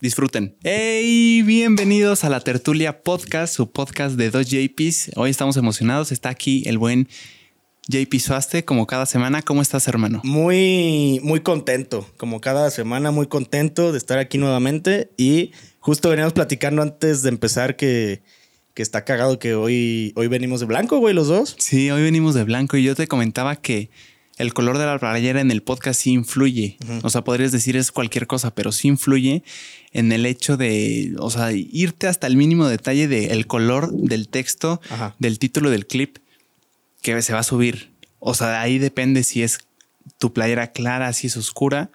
Disfruten. Hey, bienvenidos a la Tertulia Podcast, su podcast de dos JPs. Hoy estamos emocionados. Está aquí el buen JP Suaste, como cada semana. ¿Cómo estás, hermano? Muy, muy contento. Como cada semana, muy contento de estar aquí nuevamente. Y justo veníamos platicando antes de empezar que, que está cagado que hoy, hoy venimos de blanco, güey, los dos. Sí, hoy venimos de blanco y yo te comentaba que el color de la playera en el podcast sí influye. O sea, podrías decir es cualquier cosa, pero sí influye en el hecho de, o sea, irte hasta el mínimo detalle del color del texto, del título del clip que se va a subir. O sea, ahí depende si es tu playera clara, si es oscura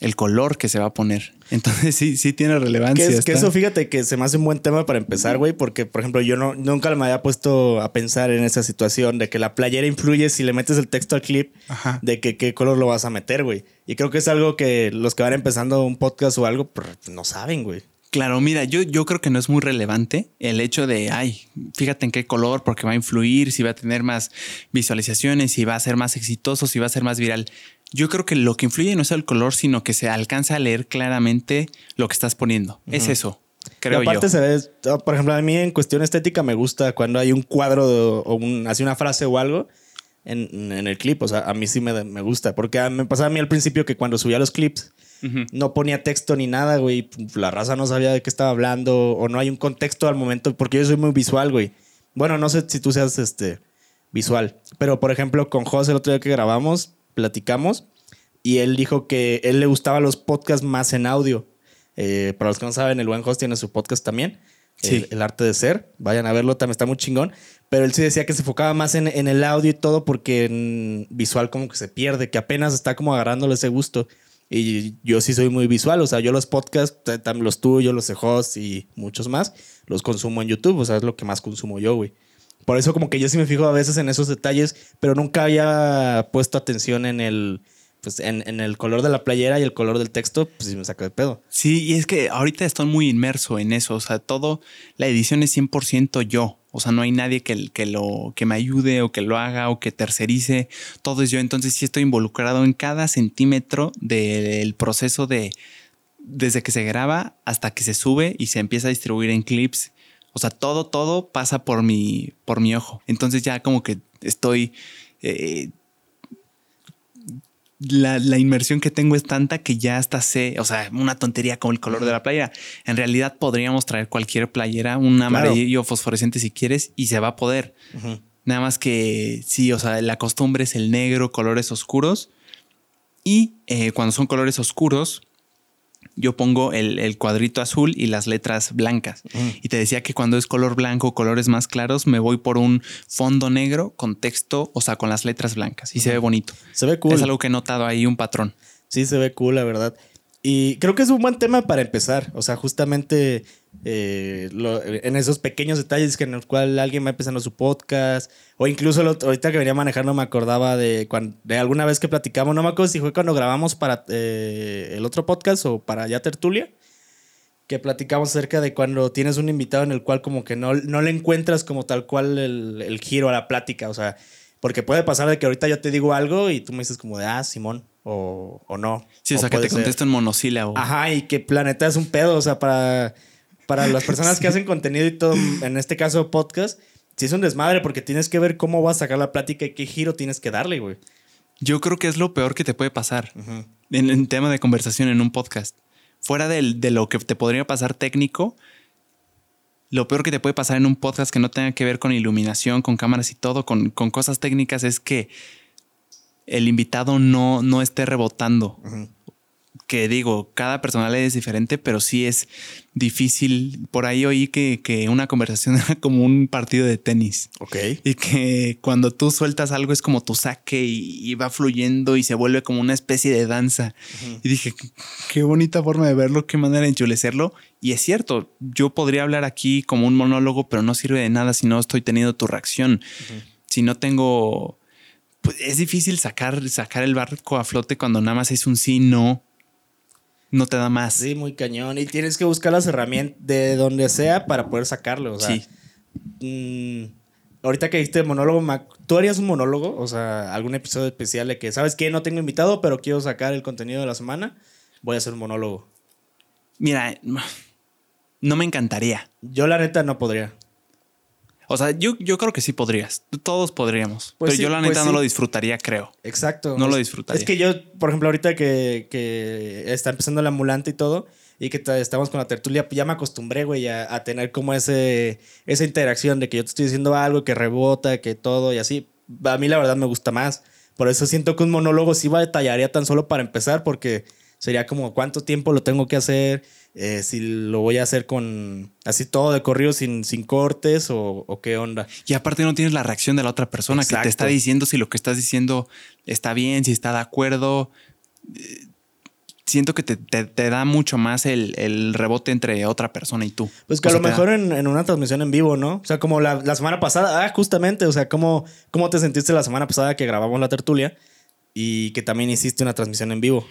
el color que se va a poner. Entonces sí, sí tiene relevancia. Que, que eso fíjate que se me hace un buen tema para empezar, güey, porque por ejemplo yo no, nunca me había puesto a pensar en esa situación de que la playera influye si le metes el texto al clip, de que qué color lo vas a meter, güey. Y creo que es algo que los que van empezando un podcast o algo pues, no saben, güey. Claro, mira, yo, yo creo que no es muy relevante el hecho de, ay, fíjate en qué color, porque va a influir, si va a tener más visualizaciones, si va a ser más exitoso, si va a ser más viral. Yo creo que lo que influye no es el color, sino que se alcanza a leer claramente lo que estás poniendo. Es eso. Creo y aparte se ve, por ejemplo, a mí en cuestión estética me gusta cuando hay un cuadro o un, así una frase o algo en, el clip. O sea, a mí sí me, me gusta. Porque me pasaba a mí al principio que cuando subía los clips no ponía texto ni nada, güey. La raza no sabía de qué estaba hablando o no hay un contexto al momento. Porque yo soy muy visual, güey. Bueno, no sé si tú seas este visual. Pero, por ejemplo, con José el otro día que grabamos, platicamos y él dijo que él le gustaba los podcasts más en audio. Eh, para los que no saben, el buen host tiene su podcast también. Sí. El, arte de ser. Vayan a verlo, también está muy chingón. Pero él sí decía que se enfocaba más en, el audio y todo porque en visual como que se pierde, que apenas está como agarrándole ese gusto. Y yo sí soy muy visual, o sea, yo los podcasts, los tuyos, los de host y muchos más, los consumo en YouTube, o sea, es lo que más consumo yo, güey. Por eso como que yo sí me fijo a veces en esos detalles, pero nunca había puesto atención en el, pues en, el color de la playera y el color del texto, pues me saca de pedo. Sí, y es que ahorita estoy muy inmerso en eso, o sea, todo, la edición es 100% yo, o sea, no hay nadie que, que, lo, que me ayude o que lo haga o que tercerice, todo es yo, entonces sí estoy involucrado en cada centímetro del proceso de, desde que se graba hasta que se sube y se empieza a distribuir en clips o sea, todo, todo pasa por mi, por mi ojo. Entonces ya como que estoy... Eh, la, inmersión que tengo es tanta que ya hasta sé, o sea, una tontería como el color de la playera. En realidad podríamos traer cualquier playera, un amarillo fosforescente si quieres, y se va a poder. Nada más que sí, o sea, la costumbre es el negro, colores oscuros. Y eh, cuando son colores oscuros, yo pongo el, cuadrito azul y las letras blancas. Y te decía que cuando es color blanco, colores más claros, me voy por un fondo negro con texto, o sea, con las letras blancas. Y se ve bonito. Se ve cool. Es algo que he notado ahí, un patrón. Sí, se ve cool, la verdad. Y creo que es un buen tema para empezar. O sea, justamente eh, en esos pequeños detalles que en los cuales alguien va empezando su podcast. O incluso ahorita que venía manejando me acordaba de, cuando, de alguna vez que platicamos. No me acuerdo si fue cuando grabamos para eh, el otro podcast o para ya Tertulia. Que platicamos acerca de cuando tienes un invitado en el cual como que no, no le encuentras como tal cual el, el giro a la plática. O sea, porque puede pasar de que ahorita yo te digo algo y tú me dices como de, ah, Simón o, no. Sí, o, sea, que te contesto en monosílabo. Ajá, y que Planeta es un pedo, o sea, para, para las personas que hacen contenido y todo, en este caso podcast, sí es un desmadre porque tienes que ver cómo vas a sacar la plática y qué giro tienes que darle, güey. Yo creo que es lo peor que te puede pasar en, en, tema de conversación en un podcast. Fuera de, de lo que te podría pasar técnico, lo peor que te puede pasar en un podcast que no tenga que ver con iluminación, con cámaras y todo, con, con cosas técnicas, es que el invitado no, no esté rebotando. que digo, cada personalidad es diferente, pero sí es difícil. Por ahí oí que, que, una conversación era como un partido de tenis. Ok. Y que cuando tú sueltas algo es como tu saque y, va fluyendo y se vuelve como una especie de danza. Y dije, qué bonita forma de verlo, qué manera de enchulecerlo. Y es cierto, yo podría hablar aquí como un monólogo, pero no sirve de nada si no estoy teniendo tu reacción. Si no tengo... Pues es difícil sacar, sacar el barco a flote cuando nada más es un sí, no no te da más. Sí, muy cañón. Y tienes que buscar las herramientas de donde sea para poder sacarlo. O sea, sí. Mm, ahorita que dijiste monólogo, ¿tú harías un monólogo? O sea, algún episodio especial de que, ¿sabes qué? No tengo invitado, pero quiero sacar el contenido de la semana. Voy a hacer un monólogo. Mira, no me encantaría. Yo la neta no podría. O sea, yo, yo creo que sí podrías. Todos podríamos. Pues pero yo la neta pues no lo disfrutaría, creo. Exacto. No lo disfrutaría. Es que yo, por ejemplo, ahorita que, que está empezando la ambulante y todo, y que estamos con la tertulia, ya me acostumbré, güey, a, a, tener como ese, esa interacción de que yo te estoy diciendo algo, que rebota, que todo y así. A mí la verdad me gusta más. Por eso siento que un monólogo sí va detallaría tan solo para empezar, porque sería como cuánto tiempo lo tengo que hacer, eh, si lo voy a hacer con así todo de corrido sin, sin cortes o, qué onda. Y aparte no tienes la reacción de la otra persona que te está diciendo si lo que estás diciendo está bien, si está de acuerdo. Siento que te, da mucho más el, rebote entre otra persona y tú. Pues que a lo mejor en, una transmisión en vivo, ¿no? O sea, como la, semana pasada, ah, justamente, o sea, ¿cómo, ¿cómo te sentiste la semana pasada que grabamos la tertulia y que también hiciste una transmisión en vivo?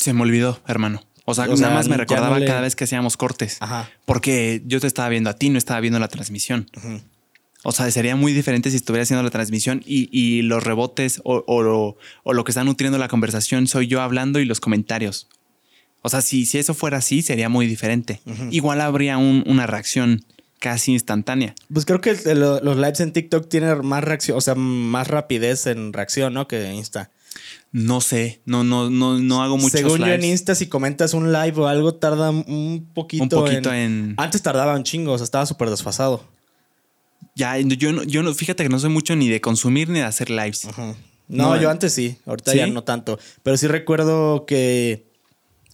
Se me olvidó, hermano. O sea, nada más me recordaba cada vez que hacíamos cortes. Ajá. Porque yo te estaba viendo a ti, no estaba viendo la transmisión. O sea, sería muy diferente si estuviera haciendo la transmisión y, los rebotes o, lo que está nutriendo la conversación soy yo hablando y los comentarios. O sea, si, si eso fuera así, sería muy diferente. Igual habría una reacción casi instantánea. Pues creo que los lives en TikTok tienen más reacción, o sea, más rapidez en reacción, ¿no? Que Insta. No sé, no, no, no, no hago muchos Según yo en Insta, si comentas un live o algo, tarda un poquito. Un poquito en. Antes tardaba un chingo, o sea, estaba súper desfasado. Ya, yo no, yo no, fíjate que no soy mucho ni de consumir ni de hacer lives. No, yo antes sí, ahorita ya no tanto. Pero sí recuerdo que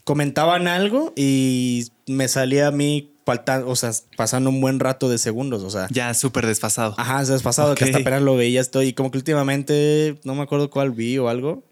comentaban algo y me salía a mí faltando, o sea, pasando un buen rato de segundos, o sea. Ya súper desfasado. Ajá, desfasado, que hasta apenas lo veía estoy. Y como que últimamente, no me acuerdo cuál vi o algo.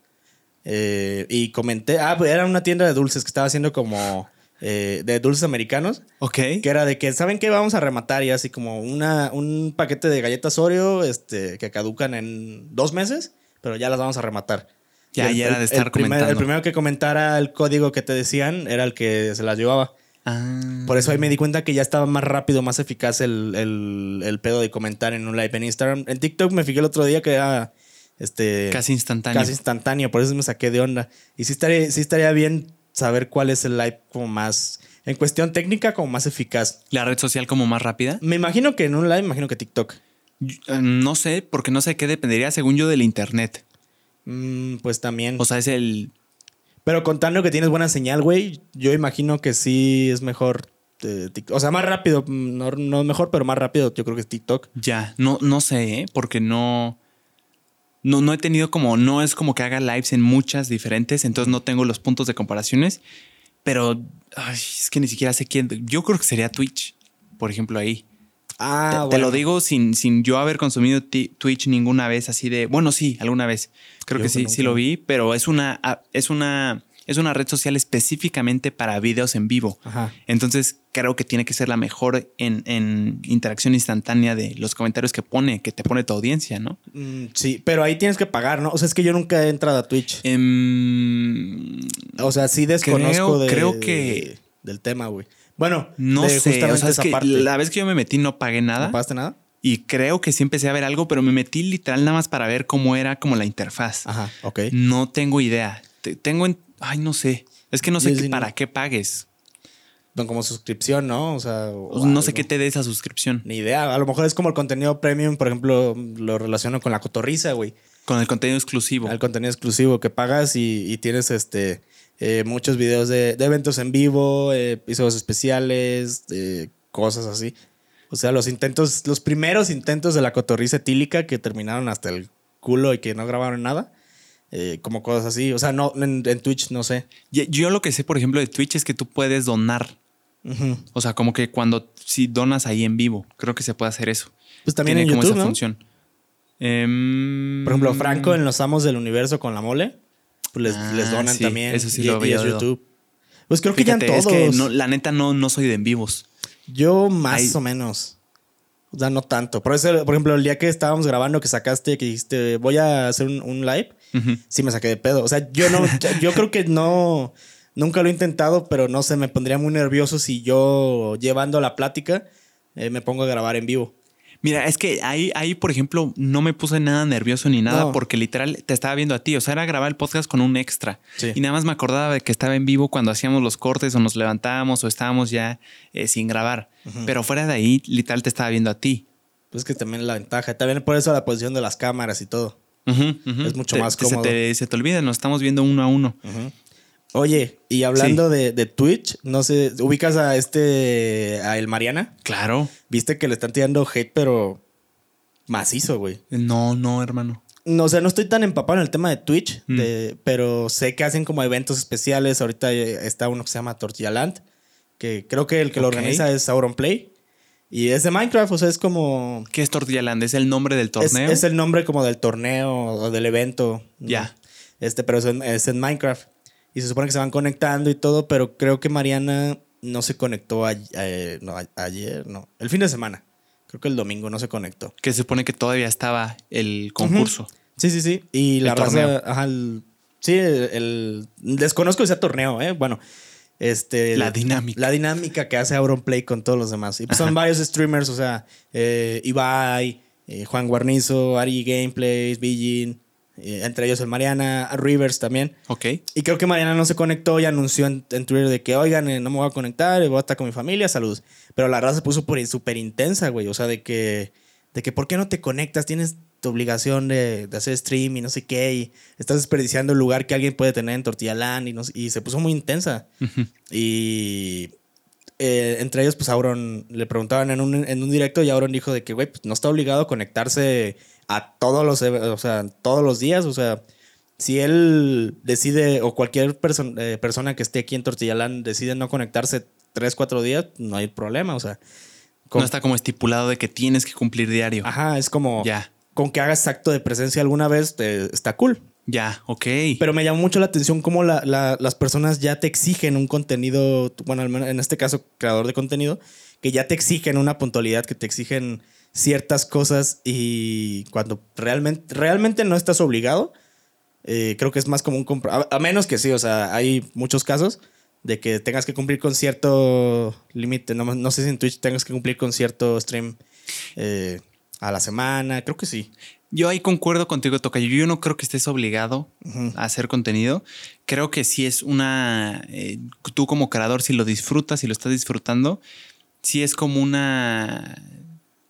Eh, y comenté, ah, pues era una tienda de dulces que estaba haciendo como eh, de dulces americanos. Ok. Que era de que, ¿saben qué? Vamos a rematar y así como una, un paquete de galletas Oreo este, que caducan en dos meses, pero ya las vamos a rematar. Ya, ya era de estar el comentando. el primero que comentara el código que te decían era el que se las llevaba. Ah. Por eso ahí me di cuenta que ya estaba más rápido, más eficaz el, el, el pedo de comentar en un live en Instagram. En TikTok me fijé el otro día que era este, casi instantáneo. Casi instantáneo, por eso me saqué de onda. Y sí estaría, sí estaría bien saber cuál es el live como más, en cuestión técnica, como más eficaz. ¿La red social como más rápida? Me imagino que en un live, me imagino que TikTok. Eh, no sé, porque no sé qué dependería según yo del internet. Mm, pues también. O sea, es el... Pero contando que tienes buena señal, güey, yo imagino que sí es mejor eh, o sea, más rápido, no, no, mejor, pero más rápido, yo creo que es TikTok. Ya, no, no sé, ¿eh? porque no no, no he tenido como, no es como que haga lives en muchas diferentes, entonces no tengo los puntos de comparaciones, pero es que ni siquiera sé quién. Yo creo que sería Twitch, por ejemplo, ahí. Ah, te, lo digo sin, sin yo haber consumido Twitch ninguna vez así de, bueno, sí, alguna vez. Creo que sí, sí lo vi, pero es una, es una es una red social específicamente para videos en vivo. Entonces creo que tiene que ser la mejor en, interacción instantánea de los comentarios que pone, que te pone tu audiencia, ¿no? Mm, sí, pero ahí tienes que pagar, ¿no? O sea, es que yo nunca he entrado a Twitch. Em, o sea, sí desconozco creo, creo que... del tema, güey. Bueno, no sé, o sea, es que la vez que yo me metí no pagué nada. ¿No pagaste nada? Y creo que sí empecé a ver algo, pero me metí literal nada más para ver cómo era como la interfaz. Ajá, ok. No tengo idea. Tengo en, Ay, no sé. Es que no sé para qué pagues. Como suscripción, ¿no? O sea. no sé qué te dé esa suscripción. Ni idea. A lo mejor es como el contenido premium, por ejemplo, lo relaciono con la cotorriza, güey. Con el contenido exclusivo. El contenido exclusivo que pagas y, tienes este eh, muchos videos de, eventos en vivo, episodios especiales, cosas así. O sea, los intentos, los primeros intentos de la cotorriza etílica que terminaron hasta el culo y que no grabaron nada eh, como cosas así. O sea, no, en, Twitch no sé. Yo lo que sé, por ejemplo, de Twitch es que tú puedes donar. O sea, como que cuando si donas ahí en vivo, creo que se puede hacer eso. Pues también Tiene en como esa función. Em, por ejemplo, Franco en Los Amos del Universo con la mole, pues les, ah, donan también. Eso sí lo veo. YouTube. Pues creo que ya en todos. Es que la neta no, no soy de en vivos. Yo más o menos. O sea, no tanto. Por eso, por ejemplo, el día que estábamos grabando, que sacaste, que dijiste, voy a hacer un, live, sí me saqué de pedo. O sea, yo no, yo creo que no, nunca lo he intentado, pero no sé, me pondría muy nervioso si yo llevando la plática eh, me pongo a grabar en vivo. Mira, es que ahí, ahí, por ejemplo, no me puse nada nervioso ni nada porque literal te estaba viendo a ti. O sea, era grabar el podcast con un extra. Y nada más me acordaba de que estaba en vivo cuando hacíamos los cortes o nos levantábamos o estábamos ya eh, sin grabar. Pero fuera de ahí, literal te estaba viendo a ti. Pues que también la ventaja. También por eso la posición de las cámaras y todo. Es mucho más cómodo. Se te, se te, olvida, nos estamos viendo uno a uno. Oye, y hablando de, Twitch, no sé, ¿ubicas a este, a el Mariana? Claro. Viste que le están tirando hate, pero macizo, güey. No, no, hermano. No, o sea, no estoy tan empapado en el tema de Twitch, mm. pero sé que hacen como eventos especiales. Ahorita está uno que se llama Tortilla Land, que creo que el que lo organiza es Sauron Play. Y es de Minecraft, o sea, es como... ¿Qué es Tortilla Land? ¿Es el nombre del torneo? Es, el nombre como del torneo o del evento. Ya. Este, pero es en Minecraft y se supone que se van conectando y todo, pero creo que Mariana no se conectó eh, ayer, no, el fin de semana. Creo que el domingo no se conectó. Que se supone que todavía estaba el concurso. Sí, sí, sí. Y la raza, ajá, sí, el, desconozco ese torneo, ¿eh? Bueno, este, la dinámica. La dinámica que hace Auronplay con todos los demás. Y pues son varios streamers, o sea, eh, Ibai, eh, Juan Guarnizo, Ari Gameplays, Bijin, eh, entre ellos el Mariana Rivers también. Ok. Y creo que Mariana no se conectó y anunció en, Twitter de que, oigan, no me voy a conectar, voy a estar con mi familia, saludos. Pero la raza se puso súper intensa, güey. O sea, de que, de que, ¿por qué no te conectas? Tienes tu obligación de, hacer stream y no sé qué, y estás desperdiciando el lugar que alguien puede tener en Tortilla Land y, no, y se puso muy intensa. Y eh, entre ellos, pues Auron le preguntaban en un, en un directo y Auron dijo de que, güey, pues no está obligado a conectarse a todos los, o sea, todos los días. O sea, si él decide, o cualquier eh, persona que esté aquí en Tortillalán decide no conectarse tres, cuatro días, no hay problema. O sea, no está como estipulado de que tienes que cumplir diario. Ajá, es como ya. Con que hagas acto de presencia alguna vez, está cool. Ya, ok. Pero me llamó mucho la atención cómo las personas ya te exigen un contenido, bueno, en este caso, creador de contenido, que ya te exigen una puntualidad, que te exigen ciertas cosas y cuando realmente, realmente no estás obligado, eh, creo que es más como un... A, menos que sí, o sea, hay muchos casos de que tengas que cumplir con cierto límite, no, sé si en Twitch tengas que cumplir con cierto stream eh, a la semana, creo que sí. Yo ahí concuerdo contigo, Tocayo. Yo no creo que estés obligado a hacer contenido. Creo que si es una. Eh, tú como creador, si lo disfrutas, y lo estás disfrutando, si es como una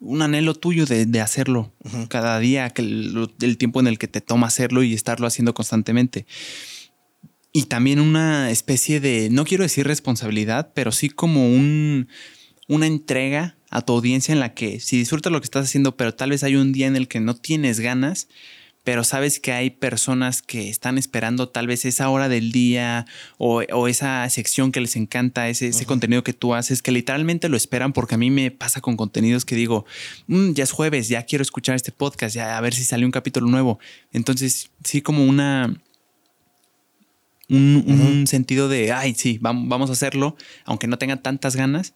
un anhelo tuyo de, hacerlo cada día, que el, tiempo en el que te toma hacerlo y estarlo haciendo constantemente. Y también una especie de, no quiero decir responsabilidad, pero sí como un, una entrega a tu audiencia en la que si disfrutas lo que estás haciendo, pero tal vez hay un día en el que no tienes ganas, pero sabes que hay personas que están esperando tal vez esa hora del día o, esa sección que les encanta, ese, ese, contenido que tú haces, que literalmente lo esperan porque a mí me pasa con contenidos que digo, mm, ya es jueves, ya quiero escuchar este podcast, ya a ver si sale un capítulo nuevo. Entonces, sí como una... Un, sentido de, ay, sí, vamos, vamos a hacerlo, aunque no tenga tantas ganas,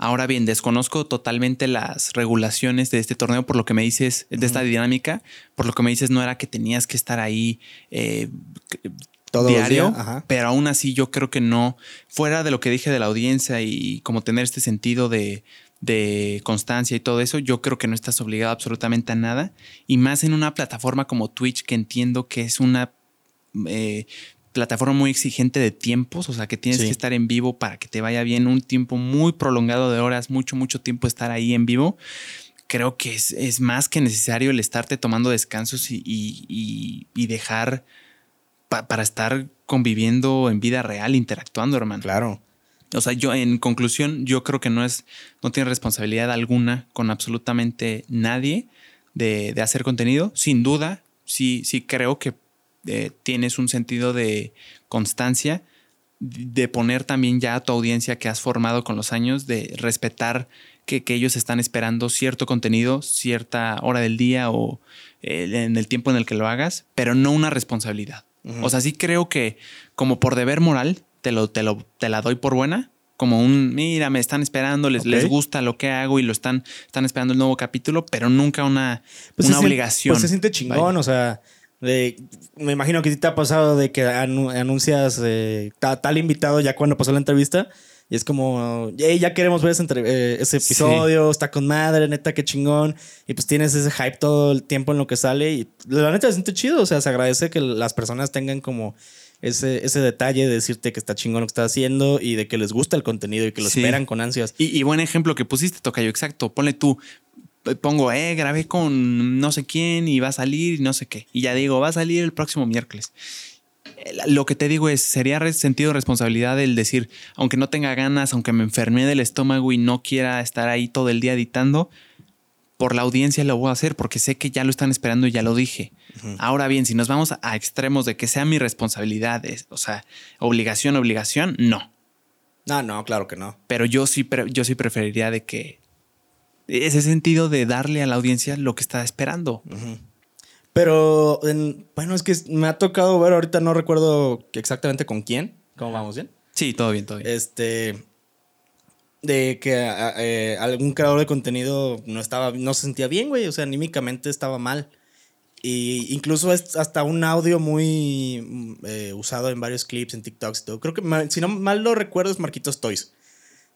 Ahora bien, desconozco totalmente las regulaciones de este torneo. Por lo que me dices, de esta dinámica, por lo que me dices no era que tenías que estar ahí eh, Todo diario, pero aún así yo creo que no, fuera de lo que dije de la audiencia y como tener este sentido de, constancia y todo eso, yo creo que no estás obligado absolutamente a nada. Y más en una plataforma como Twitch, que entiendo que es una eh, plataforma muy exigente de tiempos, o sea que tienes que estar en vivo para que te vaya bien un tiempo muy prolongado de horas, mucho, mucho tiempo estar ahí en vivo. Creo que es, más que necesario el estarte tomando descansos y, dejar para estar conviviendo en vida real, interactuando, hermano. Claro. O sea, yo en conclusión, yo creo que no es, no tiene responsabilidad alguna con absolutamente nadie de, de hacer contenido. Sin duda, sí, sí creo que eh, tienes un sentido de constancia, de poner también ya a tu audiencia que has formado con los años, de respetar que, ellos están esperando cierto contenido, cierta hora del día o eh, en el tiempo en el que lo hagas, pero no una responsabilidad. O sea, sí creo que como por deber moral, te, lo, te, lo, te la doy por buena, como un, mira, me están esperando, les, les gusta lo que hago y lo están, están esperando el nuevo capítulo, pero nunca una, pues una obligación. pues se siente chingón, o sea, de, me imagino que sí te ha pasado de que anuncias eh, tal invitado ya cuando pasó la entrevista. Y es como, hey, ya queremos ver ese, eh, ese episodio, está con madre, neta, qué chingón. Y pues tienes ese hype todo el tiempo en lo que sale. Y la neta se siente chido, o sea, se agradece que las personas tengan como ese, ese detalle de decirte que está chingón lo que está haciendo y de que les gusta el contenido y que lo esperan con ansias. Y, buen ejemplo que pusiste, Tocayo, exacto. Ponle tú, pongo, eh, grabé con no sé quién y va a salir y no sé qué. Y ya digo, va a salir el próximo miércoles. Eh, lo que te digo es, sería sentido de responsabilidad el decir, aunque no tenga ganas, aunque me enferme del estómago y no quiera estar ahí todo el día editando, por la audiencia lo voy a hacer porque sé que ya lo están esperando y ya lo dije. Ahora bien, si nos vamos a, extremos de que sea mi responsabilidad, o sea, obligación, obligación, no. No, no, claro que no. Pero yo sí, yo sí preferiría de que ese sentido de darle a la audiencia lo que está esperando. Pero, bueno, es que me ha tocado ver, ahorita no recuerdo exactamente con quién. ¿Cómo vamos bien? Sí, todo bien, todo bien. Este, de que eh, algún creador de contenido no estaba, no se sentía bien, güey. O sea, anímicamente estaba mal. Y incluso es hasta un audio muy mm, eh, usado en varios clips, en TikToks y todo. Creo que, si no mal lo recuerdo, es Marquitos Toys.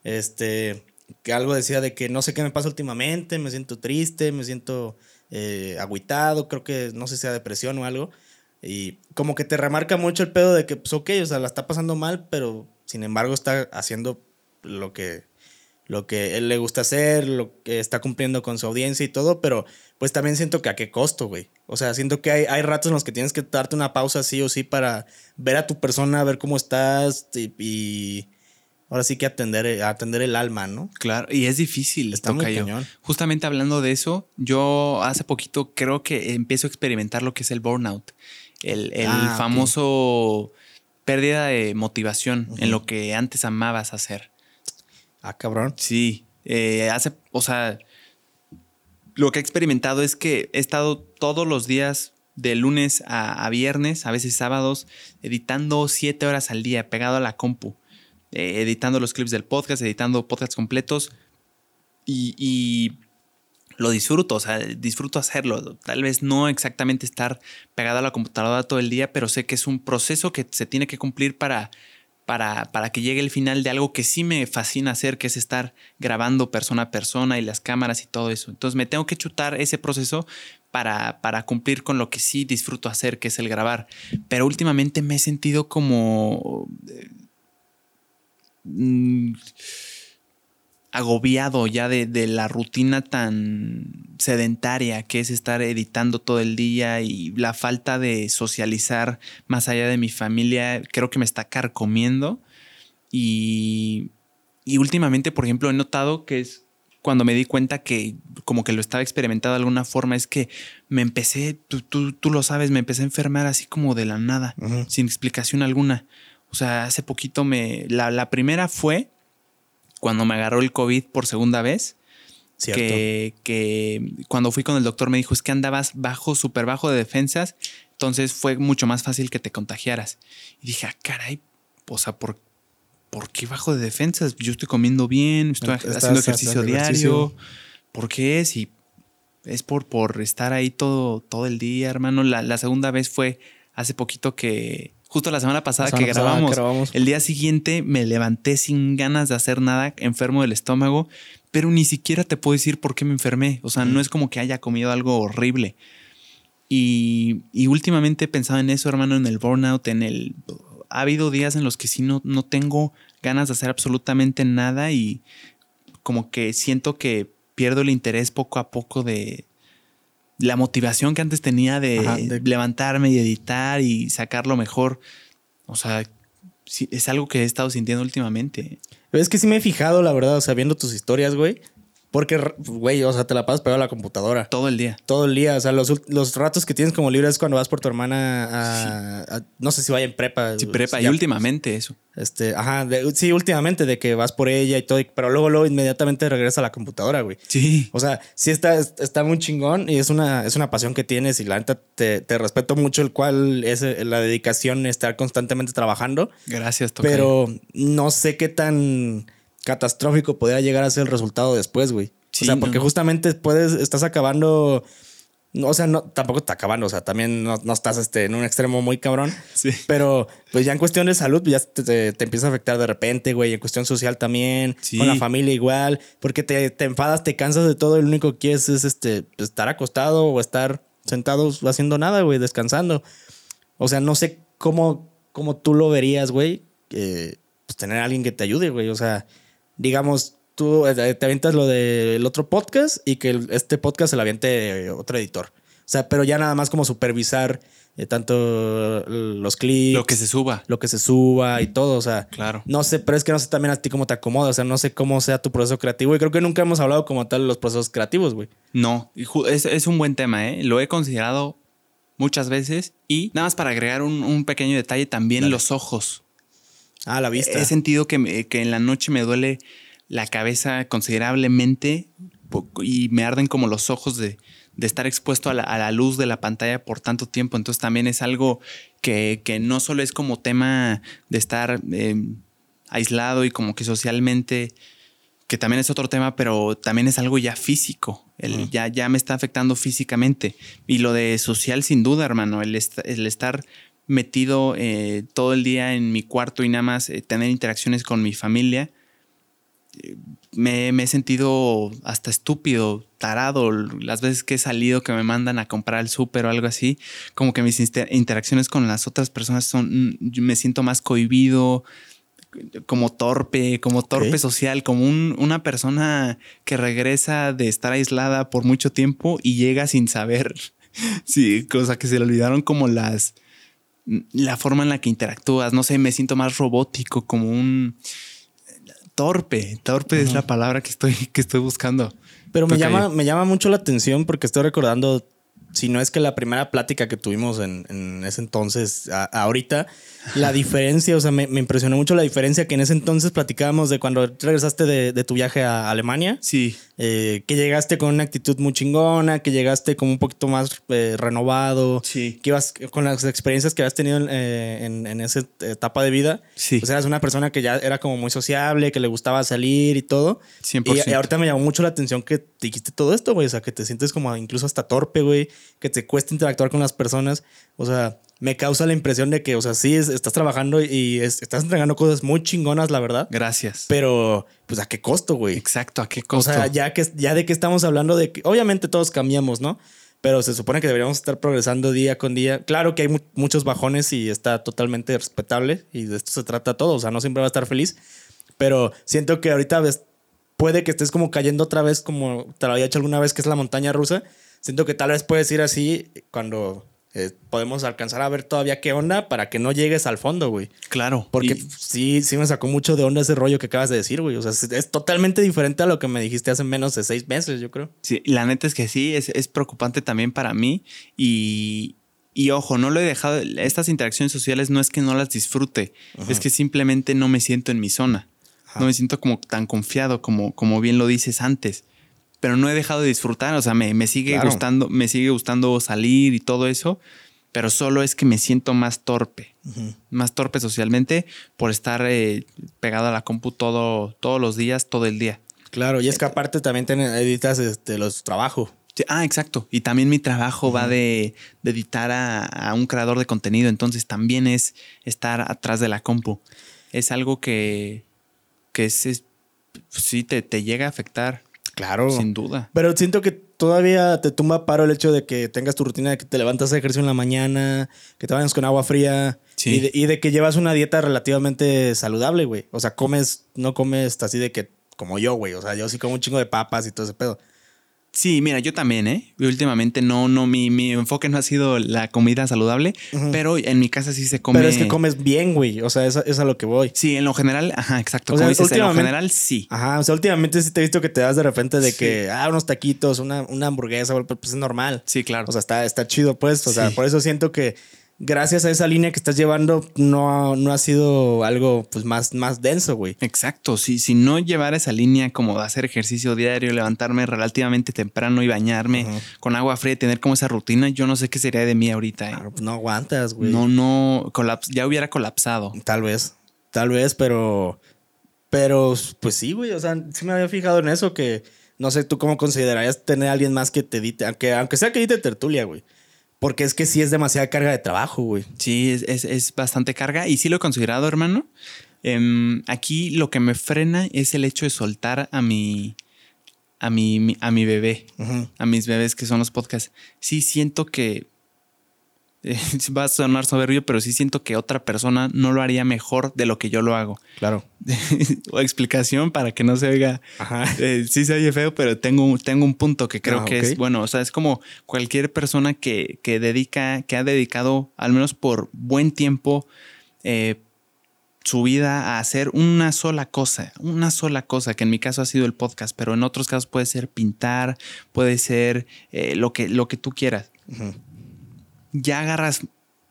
Este, que algo decía de que no sé qué me pasa últimamente, me siento triste, me siento eh, agüitado, creo que no sé si sea depresión o algo. Y como que te remarca mucho el pedo de que, pues, ok, o sea, la está pasando mal, pero sin embargo está haciendo lo que lo que él le gusta hacer, lo que está cumpliendo con su audiencia y todo, pero pues también siento que a qué costo, güey. O sea, siento que hay, hay ratos en los que tienes que darte una pausa sí o sí para ver a tu persona, ver cómo estás y, ahora sí que atender, atender el alma, ¿no? Claro, y es difícil. Está muy cañón. Justamente hablando de eso, yo hace poquito creo que empiezo a experimentar lo que es el burnout, el, ah, famoso pérdida de motivación en lo que antes amabas hacer. Ah, cabrón. Sí. Eh, hace, o sea, lo que he experimentado es que he estado todos los días de lunes a, viernes, a veces sábados, editando siete horas al día, pegado a la compu, eh, editando los clips del podcast, editando podcasts completos y, lo disfruto, o sea, disfruto hacerlo. Tal vez no exactamente estar pegado a la computadora todo el día, pero sé que es un proceso que se tiene que cumplir para para, para, que llegue el final de algo que sí me fascina hacer, que es estar grabando persona a persona y las cámaras y todo eso. Entonces me tengo que chutar ese proceso para, para cumplir con lo que sí disfruto hacer, que es el grabar. Pero últimamente me he sentido como... Eh, mm, agobiado ya de, de, la rutina tan sedentaria que es estar editando todo el día y la falta de socializar más allá de mi familia, creo que me está carcomiendo. Y, y últimamente, por ejemplo, he notado que es cuando me di cuenta que como que lo estaba experimentando de alguna forma, es que me empecé, tú, tú, tú lo sabes, me empecé a enfermar así como de la nada, sin explicación alguna. O sea, hace poquito me... La, la primera fue cuando me agarró el COVID por segunda vez. Que, que, cuando fui con el doctor me dijo es que andabas bajo, súper bajo de defensas, entonces fue mucho más fácil que te contagiaras. Y dije, ah, caray, o sea, ¿por, ¿por qué bajo de defensas? Yo estoy comiendo bien, estoy haciendo ejercicio diario. ¿Por qué es? Y es por, por estar ahí todo, todo el día, hermano. La, la segunda vez fue hace poquito que Justo la semana pasada que grabamos, el día siguiente me levanté sin ganas de hacer nada, enfermo del estómago, pero ni siquiera te puedo decir por qué me enfermé. O sea, no es como que haya comido algo horrible. Y, últimamente he pensado en eso, hermano, en el burnout, en el... Ha habido días en los que sí no, no tengo ganas de hacer absolutamente nada y como que siento que pierdo el interés poco a poco de, la motivación que antes tenía de, levantarme y editar y sacarlo mejor. O sea, es algo que he estado sintiendo últimamente. Es que sí me he fijado, la verdad, o sea, viendo tus historias, güey. Porque, güey, o sea, te la pasas pegado a la computadora. Todo el día. Todo el día. O sea, los, los ratos que tienes como libres es cuando vas por tu hermana a, no sé si vaya en prepa. Sí, prepa. y últimamente eso. Este, ajá, sí, últimamente de que vas por ella y todo, pero luego, luego inmediatamente regresa a la computadora, güey. Sí. O sea, sí está, está muy chingón y es una, es una pasión que tienes y la neta te, te respeto mucho el cual es eh, la dedicación estar constantemente trabajando. Gracias, Tocayo. Pero no sé qué tan catastrófico podría llegar a ser el resultado después, güey. o sea, porque justamente puedes, estás acabando o sea, no, tampoco está acabando, o sea, también no, estás este, en un extremo muy cabrón. Sí. Pero pues ya en cuestión de salud, ya te, empieza a afectar de repente, güey. En cuestión social también, con la familia igual, porque te, te, enfadas, te cansas de todo y lo único que quieres es este, pues, estar acostado o estar sentado haciendo nada, güey, descansando. O sea, no sé cómo, cómo tú lo verías, güey, pues tener a alguien que te ayude, güey. O sea, digamos, tú eh, te avientas lo del otro podcast y que este podcast se lo aviente otro editor. O sea, pero ya nada más como supervisar eh, tanto los clips. Lo que se suba. Lo que se suba y todo. O sea, claro. No sé, pero es que no sé también a ti cómo te acomoda. O sea, no sé cómo sea tu proceso creativo. Y creo que nunca hemos hablado como tal de los procesos creativos, güey. No, es, es un buen tema, ¿eh? Lo he considerado muchas veces. Y nada más para agregar un, pequeño detalle, también los ojos. Ah, la vista. He sentido que, que en la noche me duele la cabeza considerablemente y me arden como los ojos de, estar expuesto a la, luz de la pantalla por tanto tiempo. Entonces también es algo que, no solo es como tema de estar em, aislado y como que socialmente, que también es otro tema, pero también es algo ya físico. El, ya, ya me está afectando físicamente. Y lo de social, sin duda, hermano, el, el estar metido eh, todo el día en mi cuarto y nada más eh, tener interacciones con mi familia me, he sentido hasta estúpido, tarado, las veces que he salido que me mandan a comprar el súper o algo así, como que mis interacciones con las otras personas son, me siento más cohibido, como torpe, como torpe social, como una persona que regresa de estar aislada por mucho tiempo y llega sin saber, sí, cosa que se le olvidaron como las, la forma en la que interactúas, no sé, me siento más robótico, como un torpe. Torpe es la palabra que estoy, que estoy buscando. Pero me llama, me llama mucho la atención porque estoy recordando si no es que la primera plática que tuvimos en, ese entonces, ahorita, la diferencia, o sea, me, impresionó mucho la diferencia que en ese entonces platicábamos de cuando regresaste de, tu viaje a Alemania. Sí. Eh, que llegaste con una actitud muy chingona, que llegaste como un poquito más eh, renovado. Sí. Que ibas con las experiencias que habías tenido eh, en, esa etapa de vida. Sí. Pues eras una persona que ya era como muy sociable, que le gustaba salir y todo. 100%. Y, y ahorita me llamó mucho la atención que dijiste todo esto, güey. O sea, que te sientes como incluso hasta torpe, güey que te cuesta interactuar con las personas. O sea, me causa la impresión de que, o sea, sí, estás trabajando y estás entregando cosas muy chingonas, la verdad. Gracias. Pero, pues, ¿a qué costo, güey? Exacto, ¿a qué costo? O sea, ya, que, ya de que estamos hablando de que, obviamente todos cambiamos, ¿no? Pero se supone que deberíamos estar progresando día con día. Claro que hay muchos bajones y está totalmente respetable y de esto se trata todo. O sea, no siempre va a estar feliz. Pero siento que ahorita puede que estés como cayendo otra vez como te lo había hecho alguna vez, que es la montaña rusa siento que tal vez puedes ir así cuando eh, podemos alcanzar a ver todavía qué onda para que no llegues al fondo, güey. Claro. Porque sí, sí me sacó mucho de onda ese rollo que acabas de decir, güey. O sea, es, totalmente diferente a lo que me dijiste hace menos de seis meses, yo creo. Sí, la neta es que sí, es, preocupante también para mí. Y, y, ojo, no lo he dejado. Estas interacciones sociales no es que no las disfrute, es que simplemente no me siento en mi zona. No me siento como tan confiado como, como bien lo dices antes pero no he dejado de disfrutar. O sea, me, sigue gustando, me sigue gustando salir y todo eso, pero solo es que me siento más torpe, más torpe socialmente por estar eh, pegado a la compu todo, todos los días, todo el día. Claro, y es que aparte también editas este, los trabajos. ah, exacto. Y también mi trabajo va de, editar a, un creador de contenido, entonces también es estar atrás de la compu. Es algo que, que es, sí te, te llega a afectar Claro. Sin duda. Pero siento que todavía te tumba paro el hecho de que tengas tu rutina de que te levantas a ejercicio en la mañana, que te vayas con agua fría y, de, que llevas una dieta relativamente saludable, güey. O sea, comes, no comes así de que como yo, güey. O sea, yo sí como un chingo de papas y todo ese pedo. Sí, mira, yo también, ¿eh? Últimamente no, no, mi, mi enfoque no ha sido la comida saludable, pero en mi casa sí se come. Pero es que comes bien, güey. O sea, es, es a lo que voy. Sí, en lo general, ajá, exacto. Como dices, en lo general sí. Ajá, o sea, últimamente sí te he visto que te das de repente de que, ah, unos taquitos, una, una hamburguesa, pues es normal. Sí, claro. O sea, está, está chido, pues. O sea, por eso siento que gracias a esa línea que estás llevando, no, no ha sido algo pues, más, más denso, güey. Exacto. Si, si no llevara esa línea como de hacer ejercicio diario, levantarme relativamente temprano y bañarme con agua fría, tener como esa rutina, yo no sé qué sería de mí ahorita. ¿eh? pues no aguantas, güey. No, no, ya hubiera colapsado. Tal vez, tal vez, pero, pero pues sí, güey. O sea, sí me había fijado en eso que no sé tú cómo considerarías tener a alguien más que te edite, aunque, aunque sea que edite tertulia, güey. Porque es que sí es demasiada carga de trabajo, güey. Sí, es, bastante carga y sí lo he considerado, hermano. Em, aquí lo que me frena es el hecho de soltar a mi, a mi, a mi bebé, a mis bebés que son los podcasts. Sí siento que va a sonar soberbio, pero sí siento que otra persona no lo haría mejor de lo que yo lo hago. Claro. o explicación para que no se oiga. Eh, sí se oye feo, pero tengo, tengo un punto que creo ah, que es bueno. O sea, es como cualquier persona que, que, dedica, que ha dedicado al menos por buen tiempo eh, su vida a hacer una sola cosa, una sola cosa, que en mi caso ha sido el podcast, pero en otros casos puede ser pintar, puede ser eh, lo, que, lo que tú quieras ya agarras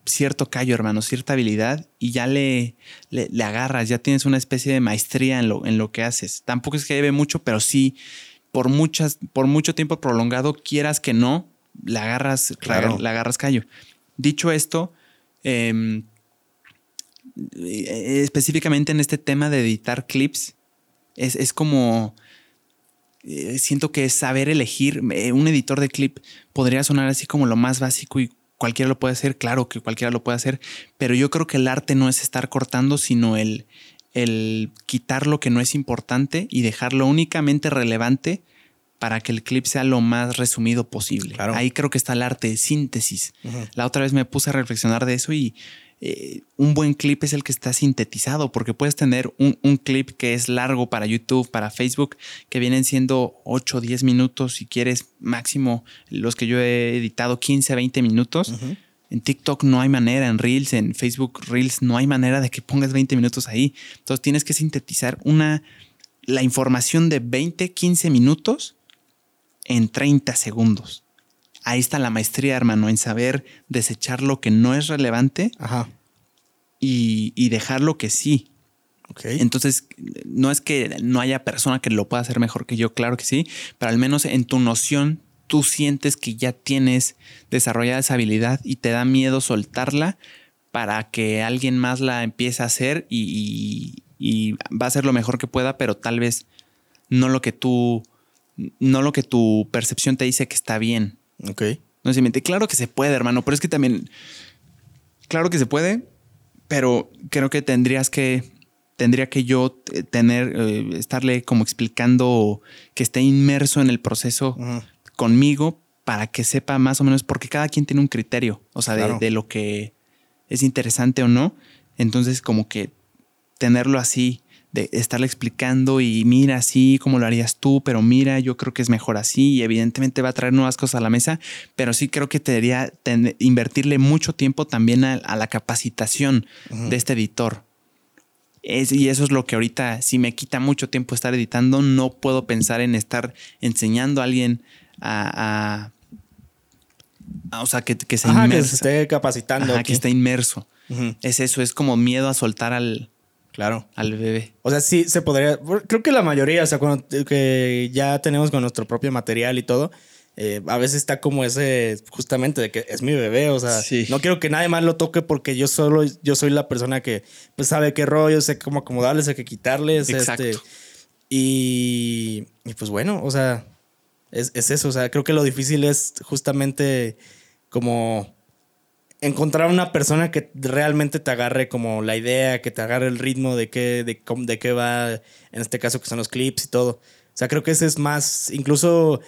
cierto callo, hermano, cierta habilidad y ya le, le, agarras, ya tienes una especie de maestría en lo, en lo que haces. Tampoco es que lleve mucho, pero sí, por, muchas, por mucho tiempo prolongado, quieras que no, le agarras, le, agarras callo. Dicho esto, em, eh, específicamente en este tema de editar clips, es, es como... Eh, siento que saber elegir eh, un editor de clip podría sonar así como lo más básico y cualquiera lo puede hacer, claro que cualquiera lo puede hacer, pero yo creo que el arte no es estar cortando, sino el, el quitar lo que no es importante y dejarlo únicamente relevante para que el clip sea lo más resumido posible. Ahí creo que está el arte de síntesis. La otra vez me puse a reflexionar de eso y eh, un buen clip es el que está sintetizado, porque puedes tener un, clip que es largo para YouTube, para Facebook, que vienen siendo 8 o 10 minutos, si quieres, máximo los que yo he editado 15 a 20 minutos. En TikTok no hay manera, en Reels, en Facebook Reels no hay manera de que pongas 20 minutos ahí. Entonces tienes que sintetizar una, la información de 20, 15 minutos en 30 segundos ahí está la maestría, hermano, en saber desechar lo que no es relevante Y, dejar lo que sí. Entonces, no es que no haya persona que lo pueda hacer mejor que yo, claro que sí, pero al menos en tu noción tú sientes que ya tienes desarrollada esa habilidad y te da miedo soltarla para que alguien más la empiece a hacer y, y va a hacer lo mejor que pueda, pero tal vez no lo que tú, no lo que tu percepción te dice que está bien. Ok. No se miente. Claro que se puede, hermano, pero es que también. Claro que se puede, pero creo que tendrías que. Tendría que yo tener, eh, estarle como explicando que esté inmerso en el proceso conmigo para que sepa más o menos, porque cada quien tiene un criterio, o sea, de lo que es interesante o no. Entonces, como que tenerlo así de estarle explicando y mira así como lo harías tú, pero mira, yo creo que es mejor así y evidentemente va a traer nuevas cosas a la mesa, pero sí creo que te debería invertirle mucho tiempo también a, la capacitación de este editor. y eso es lo que ahorita, si me quita mucho tiempo estar editando, no puedo pensar en estar enseñando a alguien a... o sea, que, que se, esté capacitando. que esté inmerso. Es eso, es como miedo a soltar al, Claro. Al bebé. O sea, sí se podría. Creo que la mayoría, o sea, cuando que ya tenemos con nuestro propio material y todo, eh, a veces está como ese, justamente, de que es mi bebé. O sea, no quiero que nadie más lo toque porque yo solo, yo soy la persona que pues sabe qué rollo, sé cómo acomodarles, sé qué quitarles. Exacto. Este, y, y, pues bueno, o sea, es, es eso. O sea, creo que lo difícil es justamente como encontrar una persona que realmente te agarre como la idea, que te agarre el ritmo de qué, de, de qué va, en este caso que son los clips y todo. O sea, creo que ese es más, incluso,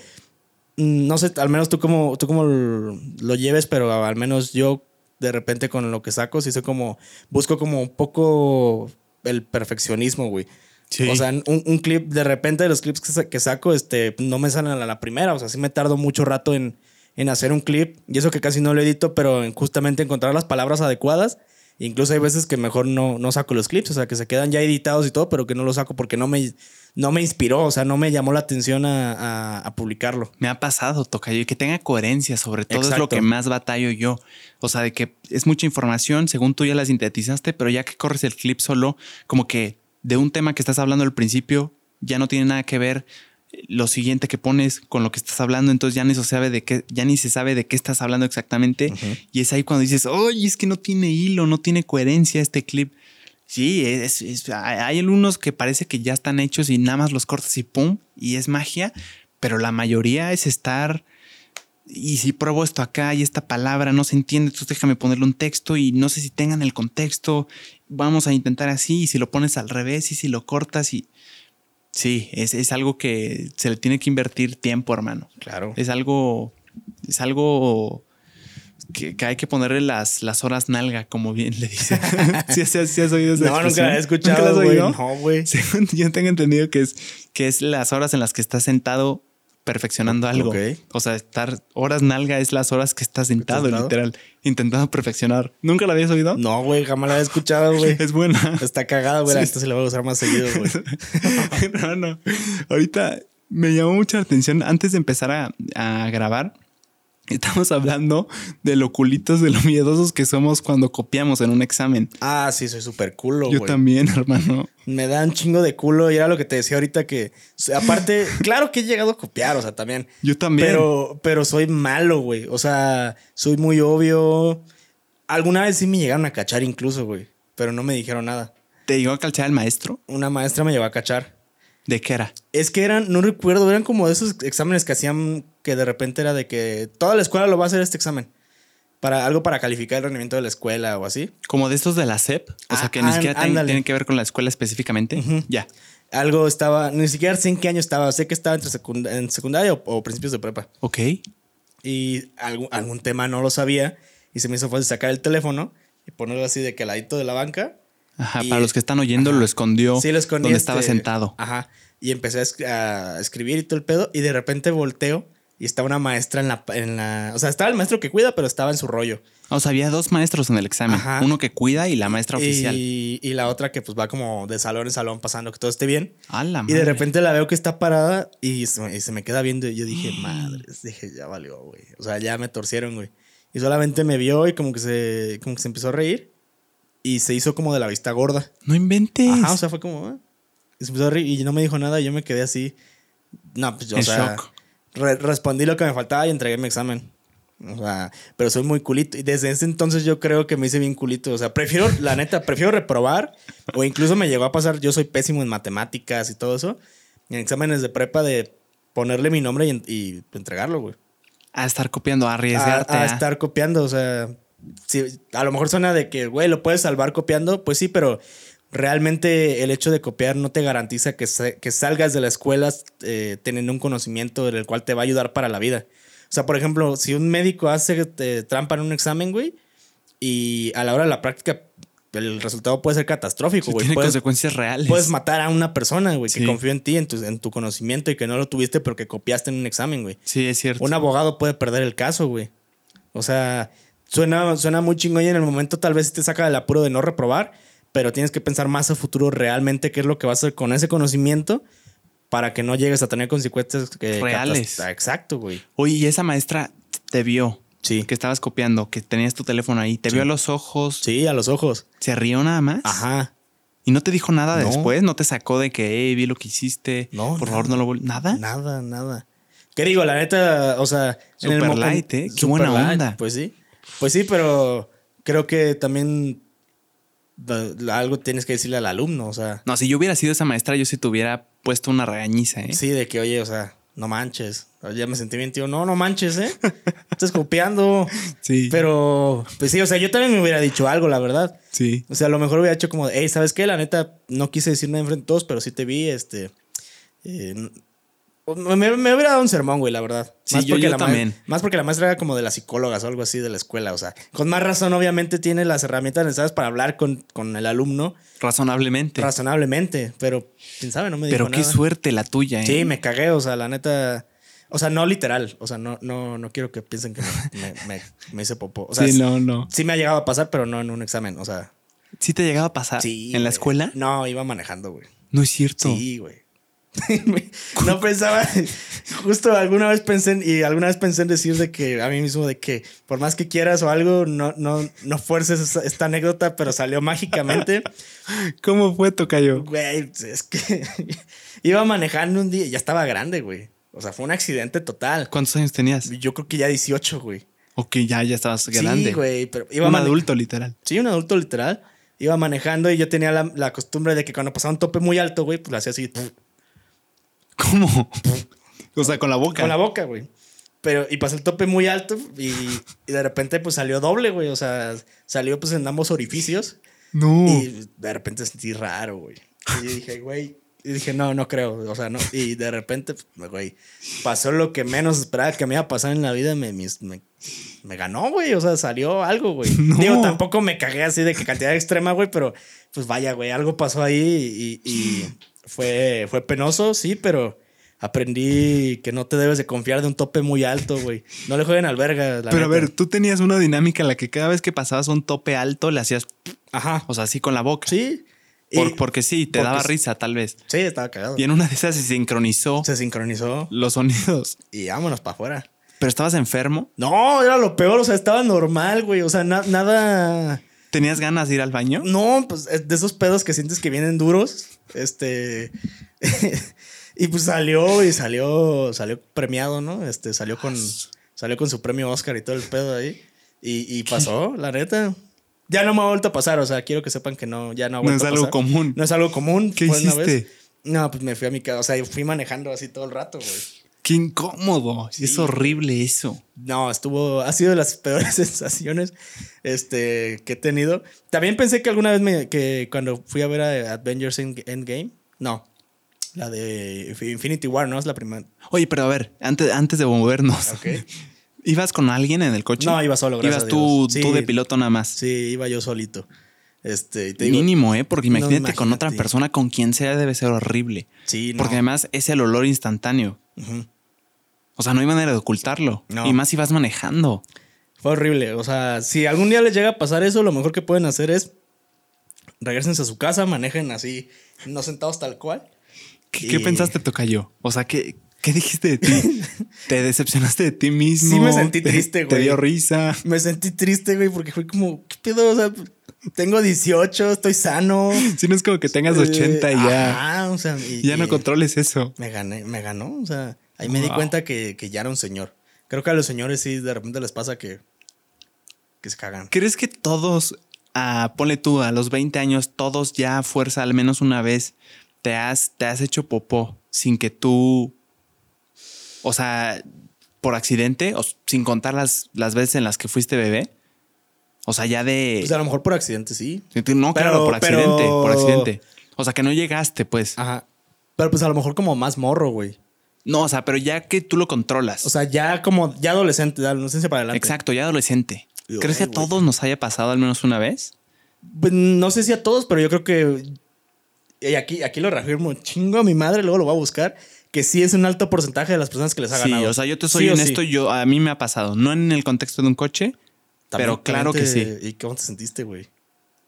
mm, no sé, al menos tú como, tú como lo lleves, pero al menos yo de repente con lo que saco, sí soy como, busco como un poco el perfeccionismo, güey. O sea, un, clip, de repente de los clips que, saco, este, no me salen a la primera. O sea, sí me tardo mucho rato en, en hacer un clip. Y eso que casi no lo edito, pero en justamente encontrar las palabras adecuadas. Incluso hay veces que mejor no, no saco los clips, o sea, que se quedan ya editados y todo, pero que no los saco porque no me, no me inspiró, o sea, no me llamó la atención a, publicarlo. Me ha pasado, Tocayo, y que tenga coherencia, sobre todo es lo que más batallo yo. O sea, de que es mucha información, según tú ya la sintetizaste, pero ya que corres el clip solo, como que de un tema que estás hablando al principio, ya no tiene nada que ver lo siguiente que pones con lo que estás hablando, entonces ya ni se sabe de qué, ya ni se sabe de qué estás hablando exactamente. Y es ahí cuando dices, oye, es que no tiene hilo, no tiene coherencia este clip. Sí, es, hay algunos que parece que ya están hechos y nada más los cortas y pum, y es magia, pero la mayoría es estar. Y si pruebo esto acá y esta palabra no se entiende, entonces déjame ponerle un texto y no sé si tengan el contexto. Vamos a intentar así, y si lo pones al revés y si lo cortas y Sí, es, algo que se le tiene que invertir tiempo, hermano. Claro. Es algo, es algo que, hay que ponerle las, las horas nalga, como bien le dicen. ¿Sí, has oído esa No, nunca la he escuchado, güey. No, güey. Yo tengo entendido que es, que es las horas en las que estás sentado perfeccionando algo. O sea, estar horas nalga es las horas que estás sentado, literal, intentando perfeccionar. ¿Nunca la habías oído? No, güey, jamás la había escuchado, güey. es buena. Está cagada, güey. Sí. Esto se la voy a usar más seguido, güey. no, no. Ahorita me llamó mucha atención antes de empezar a, a grabar. Estamos hablando de lo culitos, de lo miedosos que somos cuando copiamos en un examen. Ah, sí, soy súper culo, Yo también, hermano. Me da un chingo de culo y era lo que te decía ahorita que, aparte, claro que he llegado a copiar, o sea, también. Yo también. Pero, pero soy malo, güey. O sea, soy muy obvio. Alguna vez sí me llegaron a cachar incluso, güey, pero no me dijeron nada. ¿Te llegó a cachar el maestro? Una maestra me llevó a cachar. ¿De qué era? Es que eran, no recuerdo, eran como esos exámenes que hacían que de repente era de que toda la escuela lo va a hacer este examen. Para, algo para calificar el rendimiento de la escuela o así. Como de estos de la SEP. O sea, que ni ah, siquiera tienen que ver con la escuela específicamente. Ya. Algo estaba, ni siquiera sé en qué año estaba. Sé que estaba entre en secundaria o, principios de prepa. Ok. Y algún, algún tema no lo sabía. Y se me hizo fácil sacar el teléfono y ponerlo así de que al ladito de la banca Ajá, para los que están oyendo, lo escondió. Sí, lo escondió. Donde estaba este, sentado. Ajá. Y empecé a, escribir y todo el pedo. Y de repente volteo y estaba una maestra en la, en la. O sea, estaba el maestro que cuida, pero estaba en su rollo. O sea, había dos maestros en el examen. Uno que cuida y la maestra oficial. Y, la otra que pues va como de salón en salón pasando que todo esté bien. y de repente la veo que está parada y se, me queda viendo. Y yo dije, madre, dije, ya valió, güey. O sea, ya me torcieron, güey. Y solamente me vio y como que se, como que se empezó a reír y se hizo como de la vista gorda. No inventes. Ajá, o sea, fue como. Ah". Y se empezó a reír y no me dijo nada. Y yo me quedé así. No, pues yo, o sea, respondí lo que me faltaba y entregué mi examen. O sea, pero soy muy culito. Y desde ese entonces yo creo que me hice bien culito. O sea, prefiero, la neta, prefiero reprobar. O incluso me llegó a pasar, yo soy pésimo en matemáticas y todo eso. En exámenes de prepa de ponerle mi nombre y, entregarlo, güey. A estar copiando, a arriesgarte. a, estar copiando, o sea, a lo mejor suena de que, güey, lo puedes salvar copiando, pues sí, pero realmente el hecho de copiar no te garantiza que, que salgas de la escuela eh, teniendo un conocimiento del cual te va a ayudar para la vida. O sea, por ejemplo, si un médico hace trampa en un examen, güey, y a la hora de la práctica el resultado puede ser catastrófico, güey. tiene consecuencias reales. Puedes matar a una persona, güey, que confió en ti, en tu, en tu conocimiento y que no lo tuviste porque copiaste en un examen, güey. Sí, es cierto. Un abogado puede perder el caso, güey. O sea, Suena, suena muy chingón y en el momento tal vez te saca del apuro de no reprobar, pero tienes que pensar más a futuro realmente qué es lo que vas a hacer con ese conocimiento para que no llegues a tener consecuencias reales. Exacto, güey. Oye, y esa maestra te vio. Sí. Que estabas copiando, que tenías tu teléfono ahí. ¿Te vio a los ojos? Sí, a los ojos. ¿Se rió nada más? Ajá. ¿Y no te dijo nada después? ¿No te sacó de que, hey, vi lo que hiciste? No. Por favor, no lo ¿Nada? Nada, nada. ¿Qué digo? La neta, o sea... Super light, ¿eh? Qué buena onda. Pues sí. Pues sí, pero creo que también algo tienes que decirle al alumno, o sea. No, si yo hubiera sido esa maestra, yo sí te hubiera puesto una regañiza, ¿eh? Sí, de que, oye, o sea, no manches. Ya me sentí bien, tío. No, no manches, ¿eh? Estás copiando. Sí. Pero, pues sí, o sea, yo también me hubiera dicho algo, la verdad. Sí. O sea, a lo mejor hubiera hecho como, hey, ¿sabes qué? La neta, no quise decir nada enfrente de todos, pero sí te vi, este. Eh, Me, me hubiera dado un sermón, güey, la verdad. Sí, más yo, porque la también. Más porque la maestra era como de las psicólogas o algo así de la escuela. O sea, con más razón, obviamente, tiene las herramientas necesarias para hablar con, con el alumno. Razonablemente. Razonablemente. Pero, quién sabe, no me dijo Pero qué suerte la tuya, ¿eh? Sí, me cagué. O sea, la neta. O sea, no literal. O sea, no, no, no quiero que piensen que me, me, hice popó. O sea, sí, no, no. Sí me ha llegado a pasar, pero no en un examen. O sea. ¿Sí te ha llegado a pasar? Sí. ¿En la escuela? No, iba manejando, güey. No es cierto. Sí, güey. no pensaba, justo alguna vez pensé y alguna vez pensé en decir de que a mí mismo de que por más que quieras o algo, no, no, no fuerces esta, anécdota, pero salió mágicamente. ¿Cómo fue, Tocayo? Güey, es que iba manejando un día, ya estaba grande, güey. O sea, fue un accidente total. ¿Cuántos años tenías? Yo creo que ya 18, güey. Ok, ya, ya estabas grande. Sí, güey, pero iba Un adulto, literal. Sí, un adulto literal. Iba manejando y yo tenía la, la costumbre de que cuando pasaba un tope muy alto, güey, pues lo hacía así. ¿Cómo? o sea, con la boca. Con la boca, güey. Pero, y pasó el tope muy alto y, de repente, pues salió doble, güey. O sea, salió pues en ambos orificios. No. Y de repente sentí raro, güey. Y dije, güey. Y dije, no, no creo. O sea, no. Y de repente, pues, güey, pasó lo que menos esperaba que me iba a pasar en la vida. Me, me, me ganó, güey. O sea, salió algo, güey. Digo, tampoco me cagué así de que cantidad extrema, güey, pero pues vaya, güey, algo pasó ahí y fue, fue penoso, sí, pero aprendí que no te debes de confiar de un tope muy alto, güey. No le jueguen al verga. pero a ver, tú tenías una dinámica en la que cada vez que pasabas un tope alto le hacías. Ajá. O sea, así con la boca. Sí. porque sí, te daba risa, tal vez. Sí, estaba cagado. Y en una de esas se sincronizó. Se sincronizó. Los sonidos. Y vámonos para afuera. ¿Pero estabas enfermo? No, era lo peor. O sea, estaba normal, güey. O sea, nada. ¿Tenías ganas de ir al baño? No, pues de esos pedos que sientes que vienen duros. Este. y pues salió y salió, salió premiado, ¿no? Este, salió con, salió con su premio Oscar y todo el pedo ahí. Y, pasó, la neta. Ya no me ha vuelto a pasar, o sea, quiero que sepan que no, ya no ha vuelto No es algo común. No es algo común. ¿Qué hiciste? No, pues me fui a mi casa, o sea, fui manejando así todo el rato, güey. Qué incómodo. Es horrible eso. No, estuvo, ha sido de las peores sensaciones este, que he tenido. También pensé que alguna vez me, que cuando fui a ver a Avengers Endgame, no, la de Infinity War, ¿no? Es la primera. Oye, pero a ver, antes, antes de movernos. ¿Ibas con alguien en el coche? No, iba solo, gracias Ibas tú, tú de piloto nada más. Sí, iba yo solito. Este, Mínimo, ¿eh? Porque imagínate, con otra persona, con quien sea, debe ser horrible. Sí, Porque además es el olor instantáneo. O sea, no hay manera de ocultarlo. Y más si vas manejando. Fue horrible. O sea, si algún día les llega a pasar eso, lo mejor que pueden hacer es regresense a su casa, manejen así, no sentados tal cual. ¿Qué, ¿qué pensaste, Tocayo? O sea, ¿qué, ¿qué dijiste de ti? ¿Te decepcionaste de ti mismo? Sí, me sentí triste, güey. ¿Te dio risa? Me sentí triste, güey, porque fue como, ¿qué pedo? O sea, tengo 18, estoy sano. Si no es como que tengas 80 y ya. O sea, ya no controles eso. Me gané, me ganó. O sea, Ahí me di cuenta que, ya era un señor. Creo que a los señores sí de repente les pasa que, que se cagan. ¿Crees que todos, ah, ponle tú, a los 20 años, todos ya a fuerza al menos una vez te has, te has hecho popó sin que tú, o sea, por accidente o sin contar las, las veces en las que fuiste bebé? O sea, ya de... Pues a lo mejor por accidente, sí. No, claro, por accidente, por accidente. O sea, que no llegaste, pues. Ajá. Pero pues a lo mejor como más morro, güey. No, o sea, pero ya que tú lo controlas. O sea, ya como, ya adolescente, de adolescencia para adelante. Exacto, ya adolescente. ¿Crees que a todos nos haya pasado al menos una vez? Pues, no sé si a todos, pero yo creo que. Y aquí, aquí lo reafirmo chingo a mi madre, luego lo voy a buscar. Que sí es un alto porcentaje de las personas que les ha ganado. Sí, o sea, yo te soy honesto, yo, a mí me ha pasado. No en el contexto de un coche, pero claro que sí. ¿Y cómo te sentiste, güey?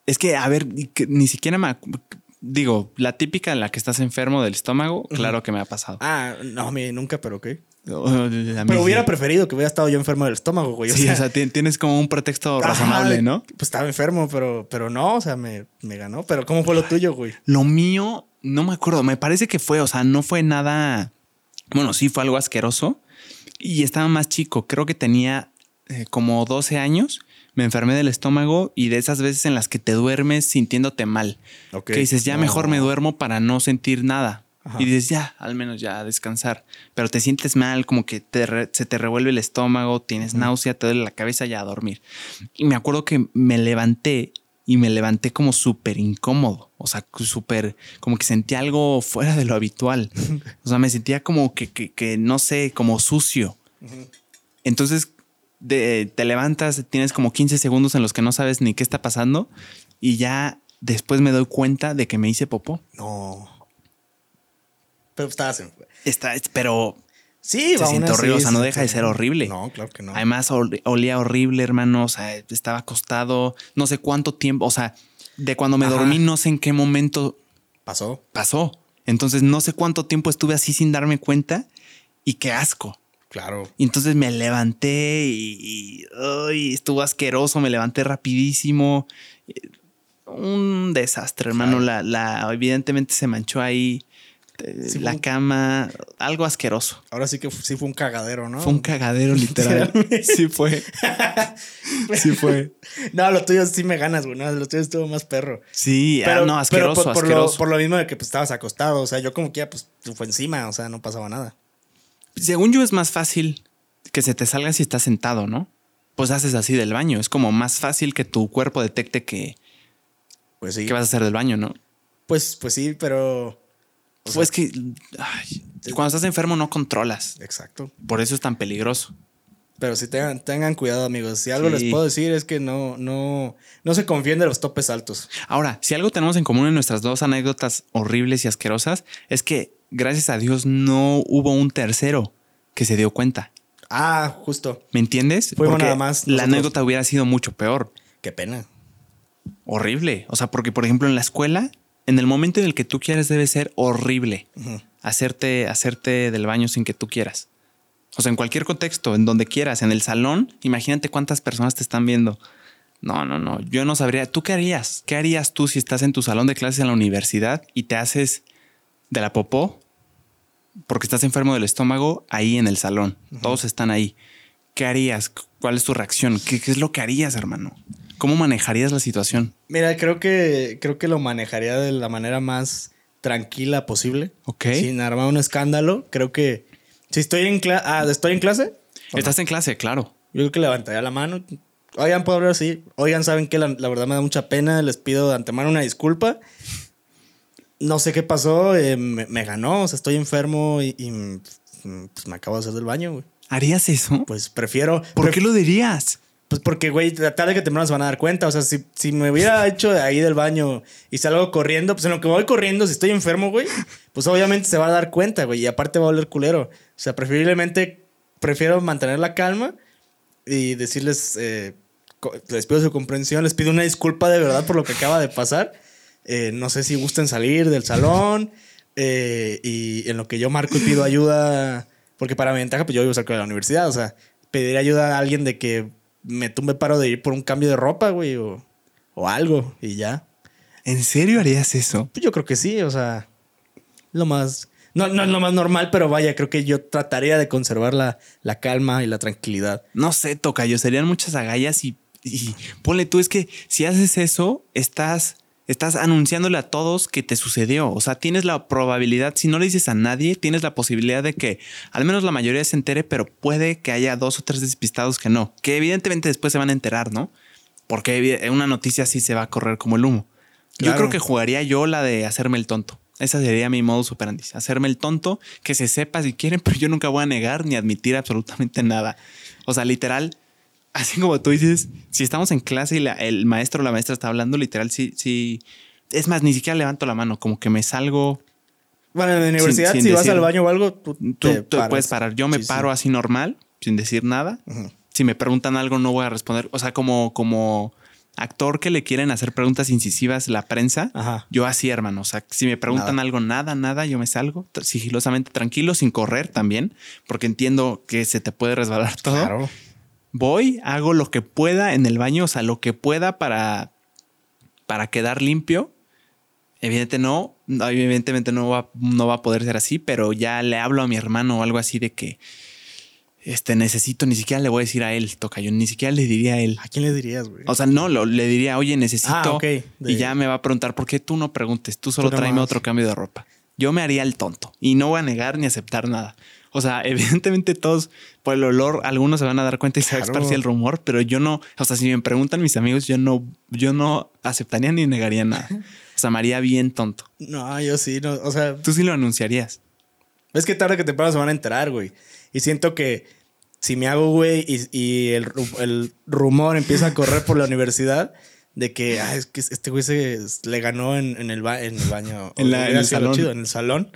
Es que, a ver, ni siquiera me digo, la típica en la que estás enfermo del estómago, claro que me ha pasado. Ah, no, a mí nunca, pero qué. pero hubiera preferido que hubiera estado yo enfermo del estómago, güey. sí, o sea, tienes como un pretexto razonable, ¿no? Pues estaba enfermo, pero, pero no, o sea, me, me ganó. Pero ¿cómo fue lo tuyo, güey? Lo mío, no me acuerdo. Me parece que fue, o sea, no fue nada. Bueno, sí fue algo asqueroso. Y estaba más chico. Creo que tenía eh, como 12 años me enfermé del estómago y de esas veces en las que te duermes sintiéndote mal. Que dices, ya mejor me duermo para no sentir nada. Y dices, ya, al menos ya descansar. Pero te sientes mal, como que se te revuelve el estómago, tienes náusea, te duele la cabeza, ya a dormir. Y me acuerdo que me levanté y me levanté como súper incómodo. O sea, súper, como que sentía algo fuera de lo habitual. O sea, me sentía como que, que, no sé, como sucio. Entonces, te levantas, tienes como 15 segundos en los que no sabes ni qué está pasando y ya después me doy cuenta de que me hice popó. No. Pero estabas en... Está, pero Sí, se siente horrible, o sea, no deja de ser horrible. No, claro que no. Además, olía horrible, hermano, o sea, estaba acostado, no sé cuánto tiempo, o sea, de cuando me dormí, no sé en qué momento pasó. Pasó. Entonces, no sé cuánto tiempo estuve así sin darme cuenta y qué asco. Claro. Y entonces me levanté y, estuvo asqueroso, me levanté rapidísimo. Un desastre, hermano. La, la, evidentemente se manchó ahí la cama, algo asqueroso. Ahora sí que sí fue un cagadero, ¿no? Fue un cagadero, literal. sí fue. sí fue. No, lo tuyo sí me ganas, güey. No, lo tuyo estuvo más perro. Sí, ah, pero, no, asqueroso, por, asqueroso. Lo, mismo de que pues, estabas acostado. O sea, yo como que ya pues fue encima, o sea, no pasaba nada. Según yo, es más fácil que se te salga si estás sentado, ¿no? Pues haces así del baño. Es como más fácil que tu cuerpo detecte que. Pues sí. Que vas a hacer del baño, ¿no? Pues, pues sí, pero pues que cuando estás enfermo no controlas. Exacto. Por eso es tan peligroso. Pero si tengan, tengan cuidado, amigos. Si algo les puedo decir es que no, no, no se confíen de los topes altos. Ahora, si algo tenemos en común en nuestras dos anécdotas horribles y asquerosas, es que gracias a Dios no hubo un tercero que se dio cuenta. Ah, justo. ¿Me entiendes? Porque nada más. La anécdota hubiera sido mucho peor. Qué pena. Horrible. O sea, porque, por ejemplo, en la escuela en el momento en el que tú quieres debe ser horrible hacerte, hacerte del baño sin que tú quieras. O sea, en cualquier contexto, en donde quieras, en el salón, imagínate cuántas personas te están viendo. No, no, no, yo no sabría. ¿Tú qué harías? ¿Qué harías tú si estás en tu salón de clases en la universidad y te haces de la popó porque estás enfermo del estómago ahí en el salón? Todos están ahí. ¿Qué harías? ¿Cuál es tu reacción? ¿Qué, ¿Qué, es lo que harías, hermano? ¿Cómo manejarías la situación? Mira, creo que, creo que lo manejaría de la manera más tranquila posible. Ok. Sin armar un escándalo. Creo que si estoy en, clase ah, ¿estoy en clase. Estás en clase, claro. Yo creo que levantaría la mano. Oigan, puedo hablar así. Oigan, saben que la, verdad me da mucha pena. Les pido de antemano una disculpa. No sé qué pasó. Eh, me, ganó. O sea, estoy enfermo y, pues, me acabo de hacer del baño, güey. ¿Harías eso? Pues prefiero. ¿Por qué lo dirías? Pues porque, güey, tarde que temprano se van a dar cuenta. O sea, si, si me hubiera hecho de ahí del baño y salgo corriendo, pues en lo que voy corriendo, si estoy enfermo, güey, pues obviamente se va a dar cuenta, güey. Y aparte va a oler culero. O sea, preferiblemente prefiero mantener la calma y decirles, eh, les pido su comprensión, les pido una disculpa de verdad por lo que acaba de pasar. Eh, no sé si gusten salir del salón eh, y en lo que yo marco y pido ayuda, porque para mi ventaja, pues yo vivo cerca de la universidad, o sea, pedir ayuda a alguien de que me tumbe paro de ir por un cambio de ropa, güey, o, algo, y ya. ¿En serio harías eso? Pues yo creo que sí, o sea, lo más... No, no es lo más normal, pero vaya, creo que yo trataría de conservar la, la calma y la tranquilidad. No sé, toca, yo serían muchas agallas y, y ponle tú, es que si haces eso, estás estás anunciándole a todos que te sucedió. O sea, tienes la probabilidad, si no le dices a nadie, tienes la posibilidad de que al menos la mayoría se entere, pero puede que haya dos o tres despistados que no, que evidentemente después se van a enterar, ¿no? Porque una noticia así se va a correr como el humo. Yo creo que jugaría yo la de hacerme el tonto. Esa sería mi modo superandi. Hacerme el tonto, que se sepa si quieren, pero yo nunca voy a negar ni admitir absolutamente nada. O sea, literal, así como tú dices, si estamos en clase y el maestro o la maestra está hablando, literal, sí, sí. Es más, ni siquiera levanto la mano, como que me salgo. Bueno, en la universidad, si vas al baño o algo, tú, tú, puedes parar. Yo me paro así normal, sin decir nada. Si me preguntan algo, no voy a responder. O sea, como, como actor que le quieren hacer preguntas incisivas la prensa, yo así, hermano. O sea, si me preguntan algo, nada, nada, yo me salgo sigilosamente tranquilo, sin correr también, porque entiendo que se te puede resbalar todo. Claro voy, hago lo que pueda en el baño, o sea, lo que pueda para, para quedar limpio. Evidentemente no, evidentemente no va, no va a poder ser así, pero ya le hablo a mi hermano o algo así de que este necesito, ni siquiera le voy a decir a él, toca yo, ni siquiera le diría a él. ¿A quién le dirías, güey? O sea, no, le diría, oye, necesito. Ah, y ya me va a preguntar, ¿por qué tú no preguntes? Tú solo tráeme otro cambio de ropa. Yo me haría el tonto y no voy a negar ni aceptar nada. O sea, evidentemente todos, por el olor, algunos se van a dar cuenta y se va a esparcir el rumor, pero yo no, o sea, si me preguntan mis amigos, yo no, yo no aceptaría ni negaría nada. O sea, María bien tonto. No, yo sí, no, o sea. Tú sí lo anunciarías. Es que tarde que temprano se van a enterar, güey. Y siento que si me hago, güey, y, el, el, rumor empieza a correr por la universidad de que, ah, es que este güey se le ganó en, el, en el baño. en, el salón. en el salón.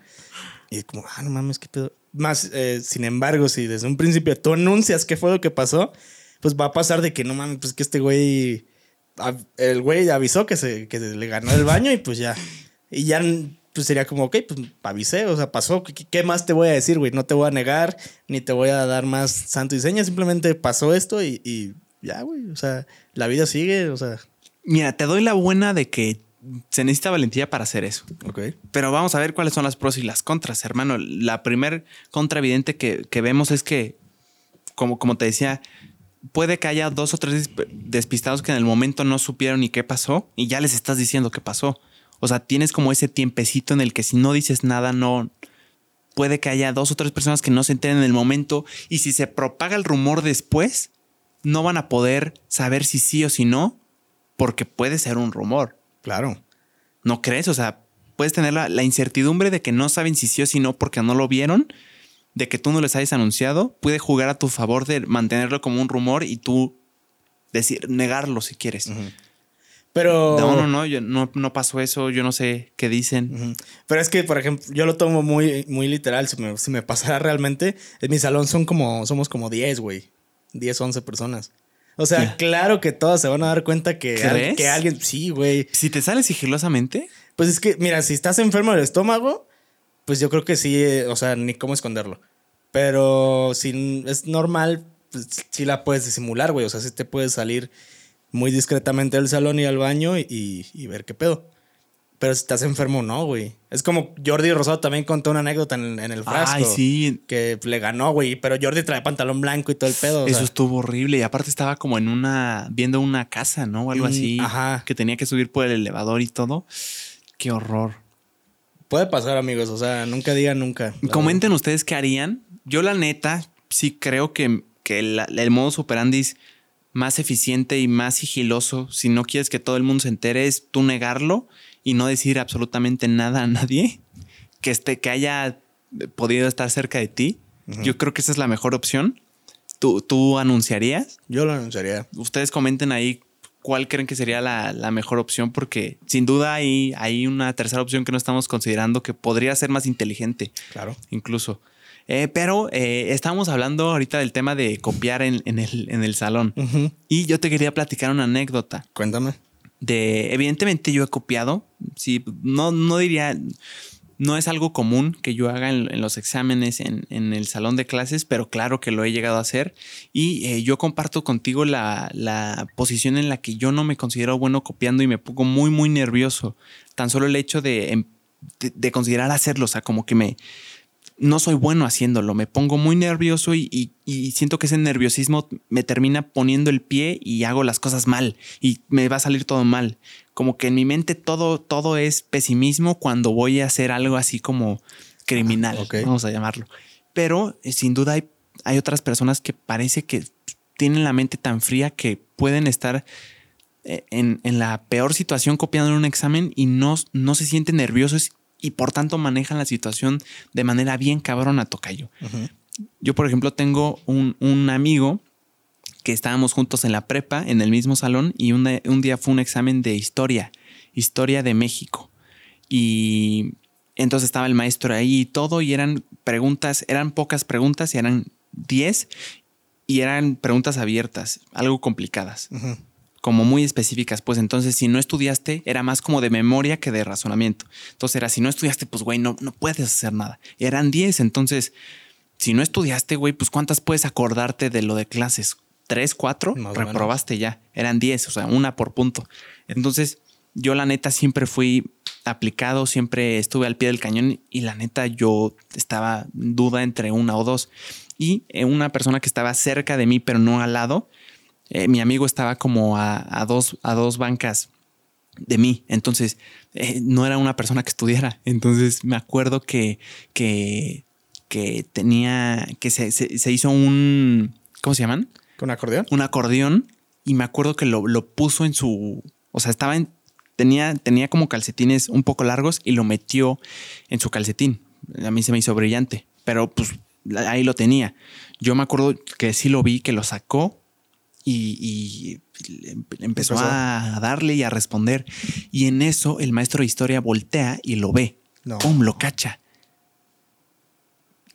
Y como, ah, no mames, qué pedo. Más, eh, sin embargo, si desde un principio tú anuncias qué fue lo que pasó, pues va a pasar de que no mames, pues que este güey. El güey avisó que, se, que le ganó el baño y pues ya. Y ya pues sería como, ok, pues avisé, o sea, pasó. ¿Qué, más te voy a decir, güey? No te voy a negar, ni te voy a dar más santo y seña. Simplemente pasó esto y, y ya, güey. O sea, la vida sigue, o sea. Mira, te doy la buena de que se necesita valentía para hacer eso. Pero vamos a ver cuáles son las pros y las contras, hermano. La primer contra evidente que, vemos es que, como, como te decía, puede que haya dos o tres despistados que en el momento no supieron ni qué pasó y ya les estás diciendo qué pasó. O sea, tienes como ese tiempecito en el que si no dices nada, no. Puede que haya dos o tres personas que no se enteren en el momento y si se propaga el rumor después, no van a poder saber si sí o si no, porque puede ser un rumor. Claro. ¿No crees? O sea, puedes tener la, incertidumbre de que no saben si sí o si no porque no lo vieron, de que tú no les hayas anunciado, puede jugar a tu favor de mantenerlo como un rumor y tú decir, negarlo si quieres. Pero. No, no, no, yo, no, no pasó eso, yo no sé qué dicen. Pero es que, por ejemplo, yo lo tomo muy, muy literal. Si me, si me pasara realmente, en mi salón son como, somos como 10, güey. 10, 11 personas. O sea, claro que todos se van a dar cuenta que, que alguien. Sí, güey. Si te sale sigilosamente. Pues es que, mira, si estás enfermo del estómago, pues yo creo que sí, eh, o sea, ni cómo esconderlo. Pero si es normal, pues sí la puedes disimular, güey. O sea, sí te puedes salir muy discretamente del salón y al baño y, y ver qué pedo. Pero si estás enfermo, no, güey. Es como Jordi Rosado también contó una anécdota en, el frasco. Ay, sí. Que le ganó, güey. Pero Jordi trae pantalón blanco y todo el pedo. Eso estuvo horrible. Y aparte estaba como en una. viendo una casa, ¿no? O algo mm, así. Ajá. Que tenía que subir por el elevador y todo. Qué horror. Puede pasar, amigos. O sea, nunca digan nunca. Comenten ustedes qué harían. Yo, la neta, sí creo que, que el, el modo superandis más eficiente y más sigiloso, si no quieres que todo el mundo se entere, es tú negarlo y no decir absolutamente nada a nadie que, esté, que haya podido estar cerca de ti. Yo creo que esa es la mejor opción. ¿Tú, ¿Tú anunciarías? Yo lo anunciaría. Ustedes comenten ahí cuál creen que sería la, mejor opción, porque sin duda hay, hay una tercera opción que no estamos considerando que podría ser más inteligente. Claro. Incluso. Eh, pero eh, estamos hablando ahorita del tema de copiar en, el, en el, salón. Y yo te quería platicar una anécdota. Cuéntame de, evidentemente yo he copiado, sí, no, no diría, no es algo común que yo haga en, los exámenes en, el salón de clases, pero claro que lo he llegado a hacer. Y eh, yo comparto contigo la, posición en la que yo no me considero bueno copiando y me pongo muy, muy nervioso. Tan solo el hecho de, em, de considerar hacerlo, o sea, como que me, no soy bueno haciéndolo, me pongo muy nervioso y, siento que ese nerviosismo me termina poniendo el pie y hago las cosas mal y me va a salir todo mal. Como que en mi mente todo, todo es pesimismo cuando voy a hacer algo así como criminal, vamos a llamarlo. Pero eh, sin duda hay, hay otras personas que parece que tienen la mente tan fría que pueden estar eh, en, la peor situación copiando en un examen y no, no se sienten nerviosos y por tanto manejan la situación de manera bien cabrona, Tocayo. Yo, por ejemplo, tengo un, amigo que estábamos juntos en la prepa, en el mismo salón, y un día fue un examen de historia, historia de México. Y entonces estaba el maestro ahí y todo, y eran preguntas, eran pocas preguntas, y eran 10, y eran preguntas abiertas, algo complicadas como muy específicas, pues entonces si no estudiaste era más como de memoria que de razonamiento. Entonces era, si no estudiaste, pues güey, no, no puedes hacer nada. eran 10, entonces si no estudiaste, güey, pues cuántas puedes acordarte de lo de clases? ¿Tres, cuatro? Reprobaste ya. Eran 10, o sea, una por punto. Entonces yo la neta siempre fui aplicado, siempre estuve al pie del cañón y la neta yo estaba duda entre una o dos. Y eh, una persona que estaba cerca de mí, pero no al lado, eh, mi amigo estaba como a, dos, a dos bancas de mí. Entonces, eh, no era una persona que estudiara. Entonces, me acuerdo que, que que tenía, que se, se, hizo un, ¿cómo se llaman? ¿Con acordeón? Un acordeón y me acuerdo que lo, lo puso en su, o sea, estaba en, tenía, tenía como calcetines un poco largos y lo metió en su calcetín. A mí se me hizo brillante, pero pues ahí lo tenía. Yo me acuerdo que sí lo vi, que lo sacó y, empezó, a darle y a responder. Y en eso el maestro de historia voltea y lo ve. ¡Pum! Lo cacha.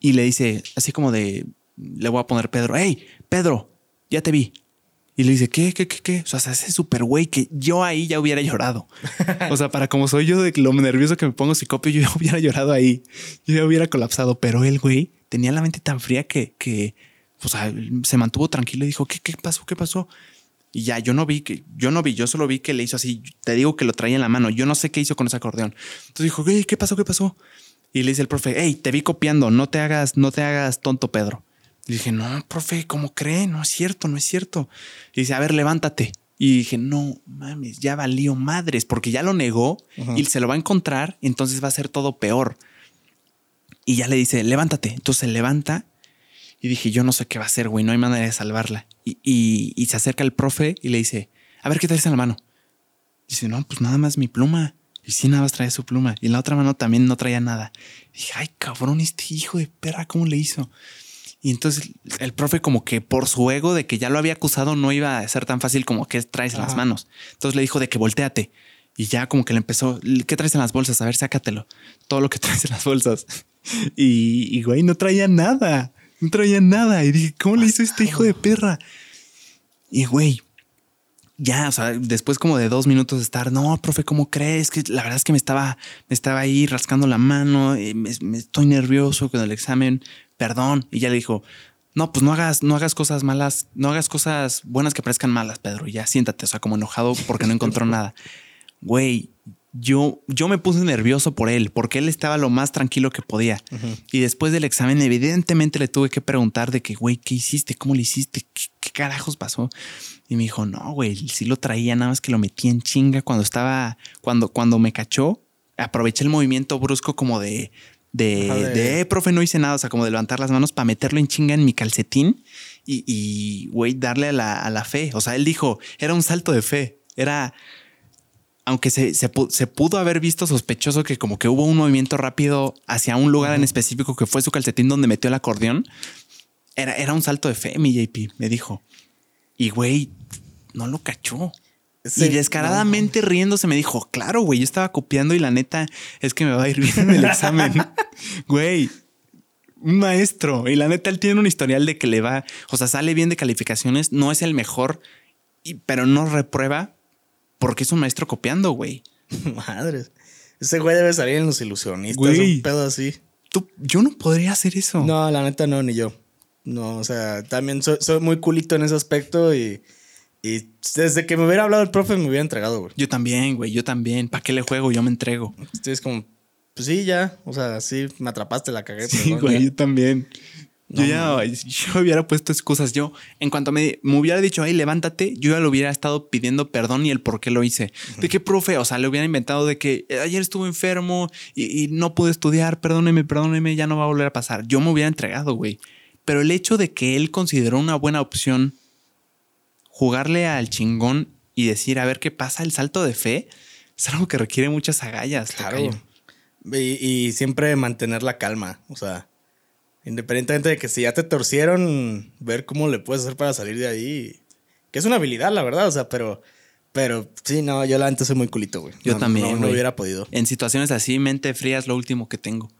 Y le dice, así como de, le voy a poner Pedro, hey, Pedro, ya te vi. Y le dice, ¿qué, qué, qué, qué? O sea, se hace súper güey que yo ahí ya hubiera llorado. o sea, para como soy yo de lo nervioso que me pongo si copio, yo ya hubiera llorado ahí. Yo ya hubiera colapsado. Pero el güey tenía la mente tan fría que, que o sea, se mantuvo tranquilo y dijo, ¿qué, qué pasó? ¿Qué pasó? Y ya, yo no vi que, yo no vi, yo solo vi que le hizo así. Te digo que lo traía en la mano. Yo no sé qué hizo con ese acordeón. Entonces dijo, ¿qué pasó? ¿Qué pasó? Y le dice el profe, hey, te vi copiando, no te hagas, no te hagas tonto, Pedro. Y dije, no, profe, ¿cómo cree? No es cierto, no es cierto. Y dice, a ver, levántate. Y dije, no mames, ya valió madres, porque ya lo negó y se lo va a encontrar, entonces va a ser todo peor. Y ya le dice, levántate. Entonces se levanta y dije, yo no sé qué va a hacer, güey, no hay manera de salvarla. Y, y, se acerca el profe y le dice, a ver, ¿qué traes en la mano? dice, no, pues nada más mi pluma. Y sí, nada más traía su pluma. Y en la otra mano también no traía nada. dije, ay, cabrón, este hijo de perra, ¿cómo le hizo? Y entonces el profe como que por su ego de que ya lo había acusado no iba a ser tan fácil como que traes en las manos. Entonces le dijo de que volteate. Y ya como que le empezó, ¿qué traes en las bolsas? A ver, sácatelo. Todo lo que traes en las bolsas. Y, y güey, no traía nada. No traía nada. Y dije, ¿cómo le hizo este hijo de perra? Y güey, ya, o sea, después como de dos minutos de estar, no, profe, ¿cómo crees? Que la verdad es que me estaba, me estaba ahí rascando la mano, y me, estoy nervioso con el examen, perdón. Y ya le dijo, no, pues no hagas, no hagas cosas malas, no hagas cosas buenas que parezcan malas, Pedro. ya siéntate, o sea, como enojado porque no encontró nada. Güey, yo, yo me puse nervioso por él, porque él estaba lo más tranquilo que podía. Y después del examen, evidentemente le tuve que preguntar de que, güey, ¿qué hiciste? ¿Cómo le hiciste? ¿Qué, carajos pasó? Y me dijo, no, güey, sí lo traía, nada más que lo metí en chinga cuando estaba, cuando, cuando me cachó, aproveché el movimiento brusco como de, de, de, eh, profe, no hice nada, o sea, como de levantar las manos para meterlo en chinga en mi calcetín y, güey, darle a la, a la fe. O sea, él dijo, era un salto de fe, era aunque se, se, pudo haber visto sospechoso que como que hubo un movimiento rápido hacia un lugar en específico que fue su calcetín donde metió el acordeón, era, era un salto de fe, mi JP, me dijo. Y güey, no lo cachó. y descaradamente riéndose me dijo, claro, güey, yo estaba copiando y la neta es que me va a ir bien en el examen. güey, un maestro. Y la neta, él tiene un historial de que le va, o sea, sale bien de calificaciones, no es el mejor, pero no reprueba porque es un maestro copiando, güey. Madres. Ese güey debe salir en los ilusionistas, un pedo así. Tú, yo no podría hacer eso. No, la neta no, ni yo. No, o sea, también soy, muy culito en ese aspecto y, y, desde que me hubiera hablado el profe me hubiera entregado, güey. Yo también, güey, yo también. ¿Para qué le juego? Yo me entrego. Estoy como, pues sí, ya. O sea, sí, me atrapaste, la cagué. Sí, güey, yo también. Yo ya yo hubiera puesto excusas. Yo, en cuanto me, me hubiera dicho, ay, levántate, yo ya lo hubiera estado pidiendo perdón y el por qué lo hice. De qué profe, o sea, le hubiera inventado de que eh, ayer estuve enfermo y, no pude estudiar, perdóneme, perdóneme, ya no va a volver a pasar. Yo me hubiera entregado, güey. Pero el hecho de que él consideró una buena opción jugarle al chingón y decir, a ver qué pasa, el salto de fe, es algo que requiere muchas agallas. Claro. Y, y siempre mantener la calma, o sea Independientemente de que si ya te torcieron, ver cómo le puedes hacer para salir de ahí. Que es una habilidad, la verdad, o sea, pero. Pero sí, no, yo la antes soy muy culito, güey. Yo también. No, hubiera podido. En situaciones así, mente fría es lo último que tengo.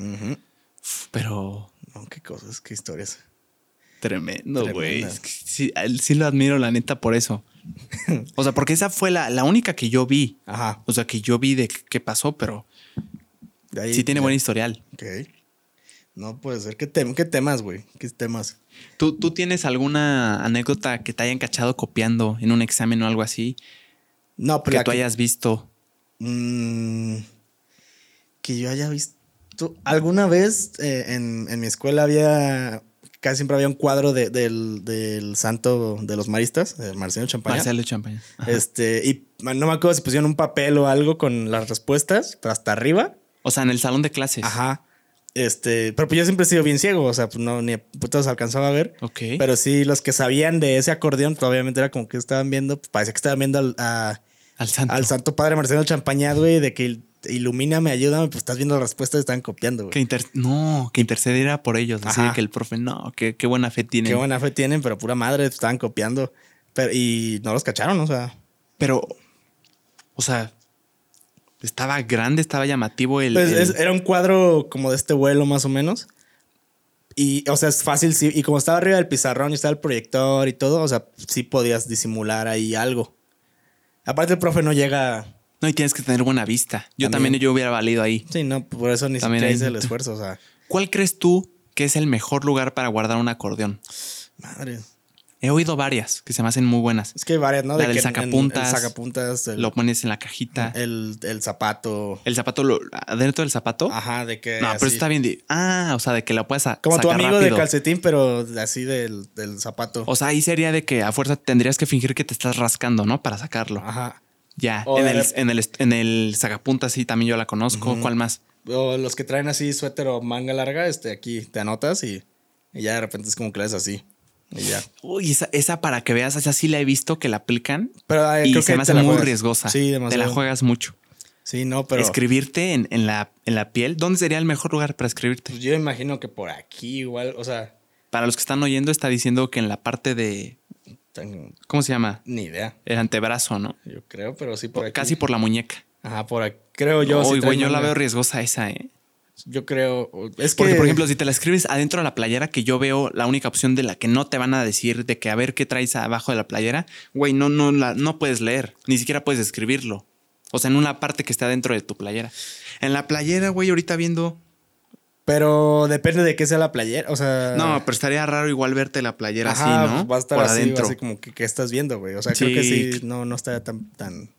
Pero. No, qué cosas, qué historias. Tremendo, güey. sí, sí, lo admiro, la neta, por eso. o sea, porque esa fue la, la, única que yo vi. Ajá. O sea, que yo vi de qué pasó, pero. sí tiene buen historial. Ok. No puede ser. ¿Qué, qué temas, güey? ¿Qué temas? ¿Tú, ¿Tú tienes alguna anécdota que te hayan cachado copiando en un examen o algo así? No, pero. Que tú hayas visto. Mm, que yo haya visto. Alguna vez eh, en, mi escuela había. Casi siempre había un cuadro del, santo de los maristas, de Marcelo Champaña. Marcelo Champaña. Este, y no me acuerdo si pusieron un papel o algo con las respuestas, pero hasta arriba. O sea, en el salón de clases. Ajá. Este, pero pues yo siempre he sido bien ciego, o sea, pues no, ni putos alcanzaba a ver. Ok. Pero sí, los que sabían de ese acordeón, pues obviamente era como que estaban viendo, pues parecía que estaban viendo al, a- Al santo. al Santo Padre Marcelo Champañat, güey, de que ilumíname, ayúdame, pues estás viendo las respuestas y están copiando, Que güey. inter- no, que intercediera por ellos. Así Ajá. que el profe, no, que qué buena fe tiene. Qué buena fe tienen, pero pura madre, pues, estaban copiando. Pero, y no los cacharon, o sea. Pero, o sea, estaba grande, estaba llamativo el. Pues, el- es- era un cuadro como de este vuelo, más o menos. Y, o sea, es fácil, sí. Y como estaba arriba del pizarrón y estaba el proyector y todo, o sea, sí podías disimular ahí algo. Aparte, el profe no llega. No, y tienes que tener buena vista. Yo también, También. yo hubiera valido ahí. Sí, no, por eso ni siquiera hice el esfuerzo, o sea. ¿Cuál crees tú que es el mejor lugar para guardar un acordeón? Madre. He oído varias que se me hacen muy buenas. Es que hay varias, ¿no? La De del que en- sacapuntas. El sacapuntas, el, Lo pones en la cajita. el, el zapato. El zapato, lo, adentro del zapato. Ajá, de que. no, pero así. eso está bien. de- ah, o sea, de que la puedes Como tu amigo de rápido. calcetín, pero así del, del zapato. O sea, ahí sería de que a fuerza tendrías que fingir que te estás rascando, ¿no? Para sacarlo. Ajá. Ya. En de el, en, el, en el sacapuntas sí, también yo la conozco. ¿Cuál más? O los que traen así suéter o manga larga, este, aquí te anotas y, y ya de repente es como que haces así. Y ya. Uy, esa, esa para que veas, esa sí la he visto que la aplican. Pero ay, y creo se que me te hace muy juegas. riesgosa. Sí, Te demasiado. la juegas mucho. Sí, no, pero. Escribirte en, en la, en la piel. ¿Dónde sería el mejor lugar para escribirte? Pues yo imagino que por aquí igual, o sea, Para los que están oyendo, está diciendo que en la parte de. ¿Cómo se llama? ni idea. El antebrazo, ¿no? Yo creo, pero sí por aquí. Casi por la muñeca. Ajá, por aquí. Creo yo. Uy, sí güey, yo la veo riesgosa esa, ¿eh? Yo creo. Es Porque, que. por ejemplo, si te la escribes adentro de la playera, que yo veo la única opción de la que no te van a decir de que a ver qué traes abajo de la playera, güey, no, no, la, no puedes leer, ni siquiera puedes escribirlo. O sea, en una parte que está dentro de tu playera. En la playera, güey, ahorita viendo. Pero depende de qué sea la playera. O sea. No, pero estaría raro igual verte la playera Ajá, así, ¿no? pues va a estar Por así, adentro. así como que ¿qué estás viendo, güey. O sea, creo que sí, no, no estaría tan, tan.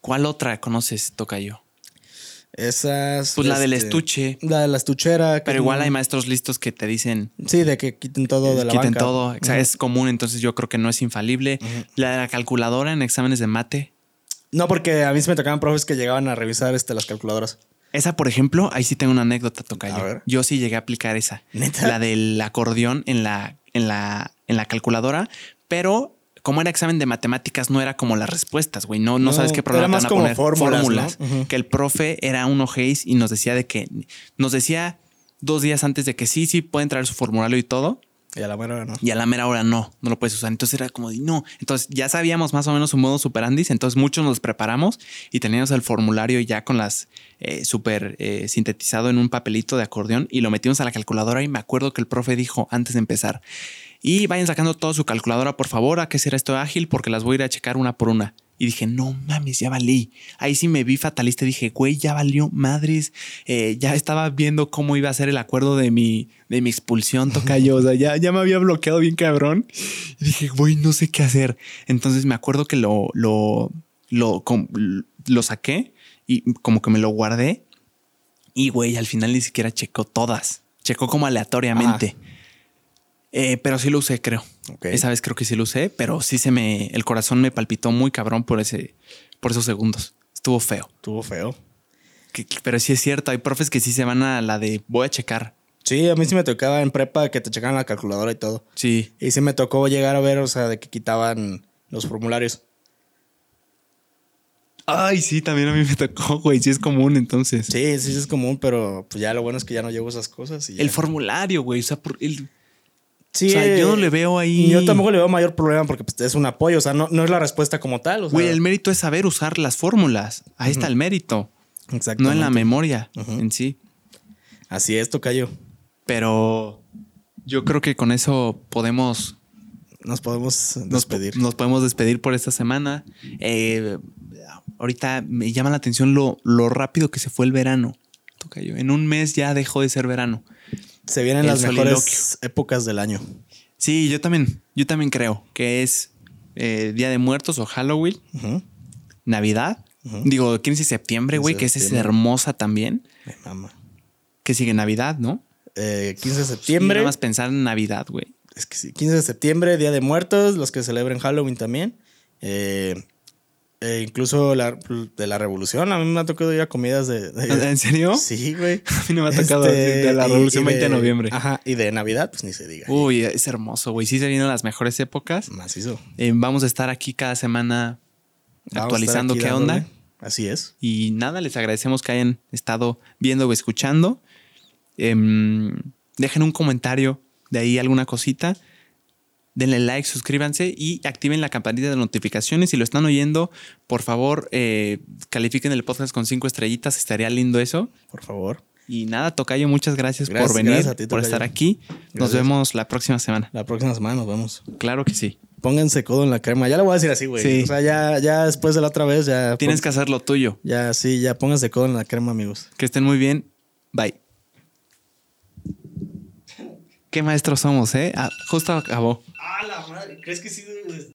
¿Cuál otra conoces, Tocayo? Esas. Pues la del este, estuche. La de la estuchera. Pero igual hay maestros listos que te dicen Sí, de que quiten todo de la quiten banca. todo. Es común, entonces yo creo que no es infalible. La de la calculadora en exámenes de mate. No, porque a mí se me tocaban profes que llegaban a revisar este, las calculadoras. Esa, por ejemplo, ahí sí tengo una anécdota, A Tocayo. ver. Yo sí llegué a aplicar esa. ¿Neta? La del acordeón en la, en la, en la calculadora, pero como era examen de matemáticas, no era como las respuestas, güey. No, no, No, sabes qué problema era más te van a como poner. fórmulas, Fórmulas. ¿no? Ujú. Que el profe era un ojéis y nos decía de que nos decía dos días antes de que sí, sí pueden traer su formulario y todo. Y a la mera hora no. Y a la mera hora no, no lo puedes usar. Entonces era como de no. Entonces ya sabíamos más o menos su modo superandis. Entonces muchos nos preparamos y teníamos el formulario ya con las eh, súper eh, sintetizado en un papelito de acordeón y lo metimos a la calculadora. Y me acuerdo que el profe dijo antes de empezar: Y vayan sacando toda su calculadora, por favor. ¿A qué será esto ágil? Porque las voy a ir a checar una por una. Y dije, no mames, ya valí. Ahí sí me vi fatalista. Dije, güey, ya valió madres. Eh, ya estaba viendo cómo iba a ser el acuerdo de mi, de mi expulsión, tocayo. O sea, ya, ya me había bloqueado bien cabrón. Y dije, güey, no sé qué hacer. Entonces me acuerdo que lo, lo, lo, lo saqué y como que me lo guardé. Y güey, al final ni siquiera checó todas. Checó como aleatoriamente. Eh, pero sí lo usé, creo. Ok. Esa vez creo que sí lo usé, pero sí se me. El corazón me palpitó muy cabrón por ese, por esos segundos. Estuvo feo. Estuvo feo. Que- pero sí es cierto, hay profes que sí se van a la de voy a checar. Sí, a mí sí me tocaba en prepa que te checaban la calculadora y todo. Sí. Y sí me tocó llegar a ver, o sea, de que quitaban los formularios. Ay, sí, también a mí me tocó, güey. Sí es común entonces. Sí, sí, sí es común, pero pues ya lo bueno es que ya no llevo esas cosas. Y ya. El formulario, güey. O sea, por el- Sí, o sea, yo no le veo ahí. Yo tampoco le veo mayor problema porque pues, es un apoyo, o sea, no, no es la respuesta como tal. O sea, Güey, el mérito es saber usar las fórmulas. Ahí está el mérito. No Exactamente. en la memoria en sí. Así es, tocayo. Pero yo creo que con eso podemos Nos podemos nos, despedir. nos podemos despedir por esta semana. Eh, ahorita me llama la atención lo, lo rápido que se fue el verano. Tocayo. En un mes ya dejó de ser verano. Se vienen el las soliloquio. mejores épocas del año. Sí, yo también, yo también creo que es eh, Día de Muertos o Halloween. Navidad. Digo, 15 de septiembre, 15 güey, que esa es hermosa también. Me mama. Que sigue Navidad, ¿no? Eh, 15 de septiembre. Nada más pensar en Navidad, güey. Es que sí, 15 de septiembre, Día de Muertos, los que celebren Halloween también. Eh, Eh, incluso la, de la revolución, a mí me ha tocado ir a comidas de. ¿En serio? Sí, güey. A mí no me ha tocado este, de la revolución 20 de, noviembre. Ajá, y de Navidad, pues ni se diga. Uy, es hermoso, güey. Sí se vienen las mejores épocas. Macizo. Eh, vamos a estar aquí cada semana actualizando qué onda. Así es. Y nada, les agradecemos que hayan estado viendo o escuchando. Em, dejen un comentario de ahí alguna cosita denle like, suscríbanse y activen la campanita de notificaciones. Si lo están oyendo, por favor, eh, califiquen el podcast con cinco estrellitas. Estaría lindo eso. Por favor. Y nada, Tocayo, muchas gracias, por venir, por estar aquí. Nos vemos la próxima semana. La próxima semana nos vemos. Claro que sí. Pónganse codo en la crema. Ya lo voy a decir así, güey. Sí. O sea, ya, ya después de la otra vez, ya. Tienes que hacer lo tuyo. Ya, sí, ya pónganse codo en la crema, amigos. Que estén muy bien. Bye. Qué maestros somos, ¿eh? Ah, justo acabó. Ah, la madre. ¿Crees que sí?